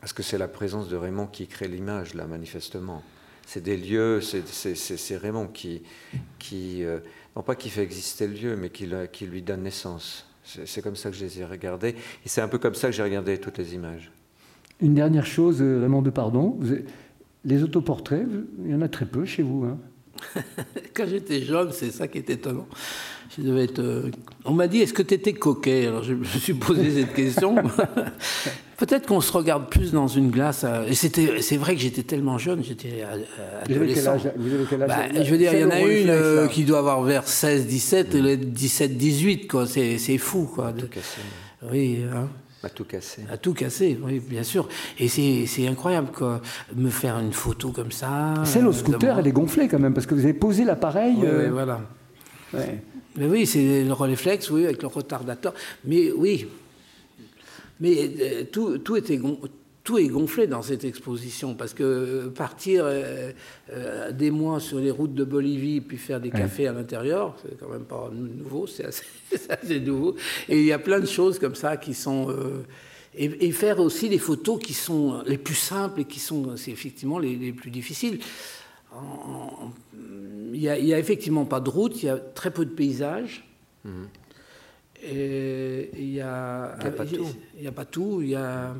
Speaker 4: Parce que c'est la présence de Raymond qui crée l'image, là, manifestement. C'est des lieux, c'est Raymond qui, qui euh, non pas qui fait exister le lieu, mais qui, qui lui donne naissance. C'est comme ça que je les ai regardés. Et c'est un peu comme ça que j'ai regardé toutes les images.
Speaker 2: Une dernière chose, Raymond de Pardon. Les autoportraits, il y en a très peu chez vous. Hein
Speaker 3: Quand j'étais jeune, c'est ça qui est étonnant. Je devais être, euh, On m'a dit, est-ce que tu étais coquet? Alors je me suis posé cette question. Peut-être qu'on se regarde plus dans une glace. Euh, et c'était, c'est vrai que j'étais tellement jeune, j'étais adolescent. Vous avez quel âge, bah, Je veux dire, il y en a une euh, qui doit avoir vers 16, 17, et 17, 18, quoi. C'est, fou, quoi.
Speaker 4: Tout cassé.
Speaker 3: Oui, hein.
Speaker 4: À tout casser.
Speaker 3: À tout casser, oui, bien sûr. Et c'est incroyable, quoi. Me faire une photo comme ça.
Speaker 2: Celle au scooter, elle est gonflée quand même, parce que vous avez posé l'appareil.
Speaker 3: Oui, oui, voilà. Ouais. Mais oui, c'est le réflexe, oui, avec le retardateur. Mais oui, mais euh, tout, tout, était, tout est gonflé dans cette exposition, parce que partir euh, euh, des mois sur les routes de Bolivie, puis faire des cafés à l'intérieur, c'est quand même pas nouveau, c'est assez, nouveau. Et il y a plein de choses comme ça qui sont... et, faire aussi des photos qui sont les plus simples et qui sont, c'est effectivement les, plus difficiles. Il n'y a, effectivement pas de route, il y a très peu de paysages. Mhm. Et il n'y a,
Speaker 4: a, pas tout.
Speaker 3: Il n'y a pas tout. Il y, a,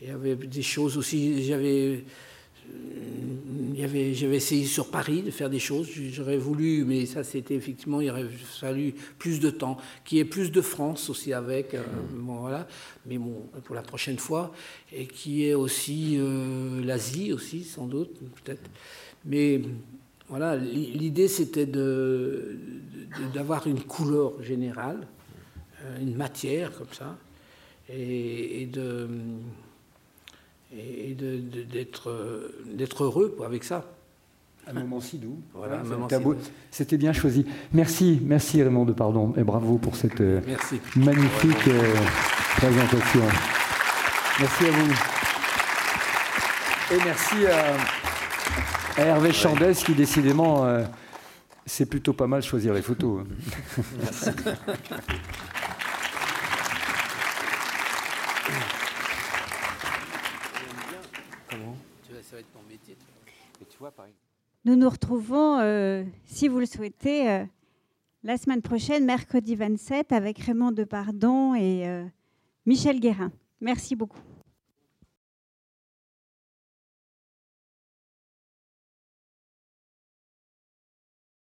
Speaker 3: il y avait des choses aussi. J'avais. J'avais essayé sur Paris de faire des choses, j'aurais voulu, mais ça c'était effectivement, il aurait fallu plus de temps, qu'il y ait plus de France aussi avec, euh, bon, voilà, mais bon, pour la prochaine fois, et qui est aussi euh, l'Asie aussi, sans doute, peut-être. Mais voilà, l'idée c'était d'avoir une couleur générale, une matière comme ça, et, de et d'être d'être heureux avec ça.
Speaker 2: Un moment si doux. Voilà, C'était bien choisi. Merci, merci Raymond de Pardon, et bravo pour cette euh, magnifique euh, présentation. Merci à vous. Et merci à Hervé Chandès qui décidément euh, c'est plutôt pas mal choisir les photos. Merci.
Speaker 1: Nous nous retrouvons, euh, si vous le souhaitez, euh, la semaine prochaine, mercredi 27, avec Raymond Depardon et Michel Guérin. Merci beaucoup.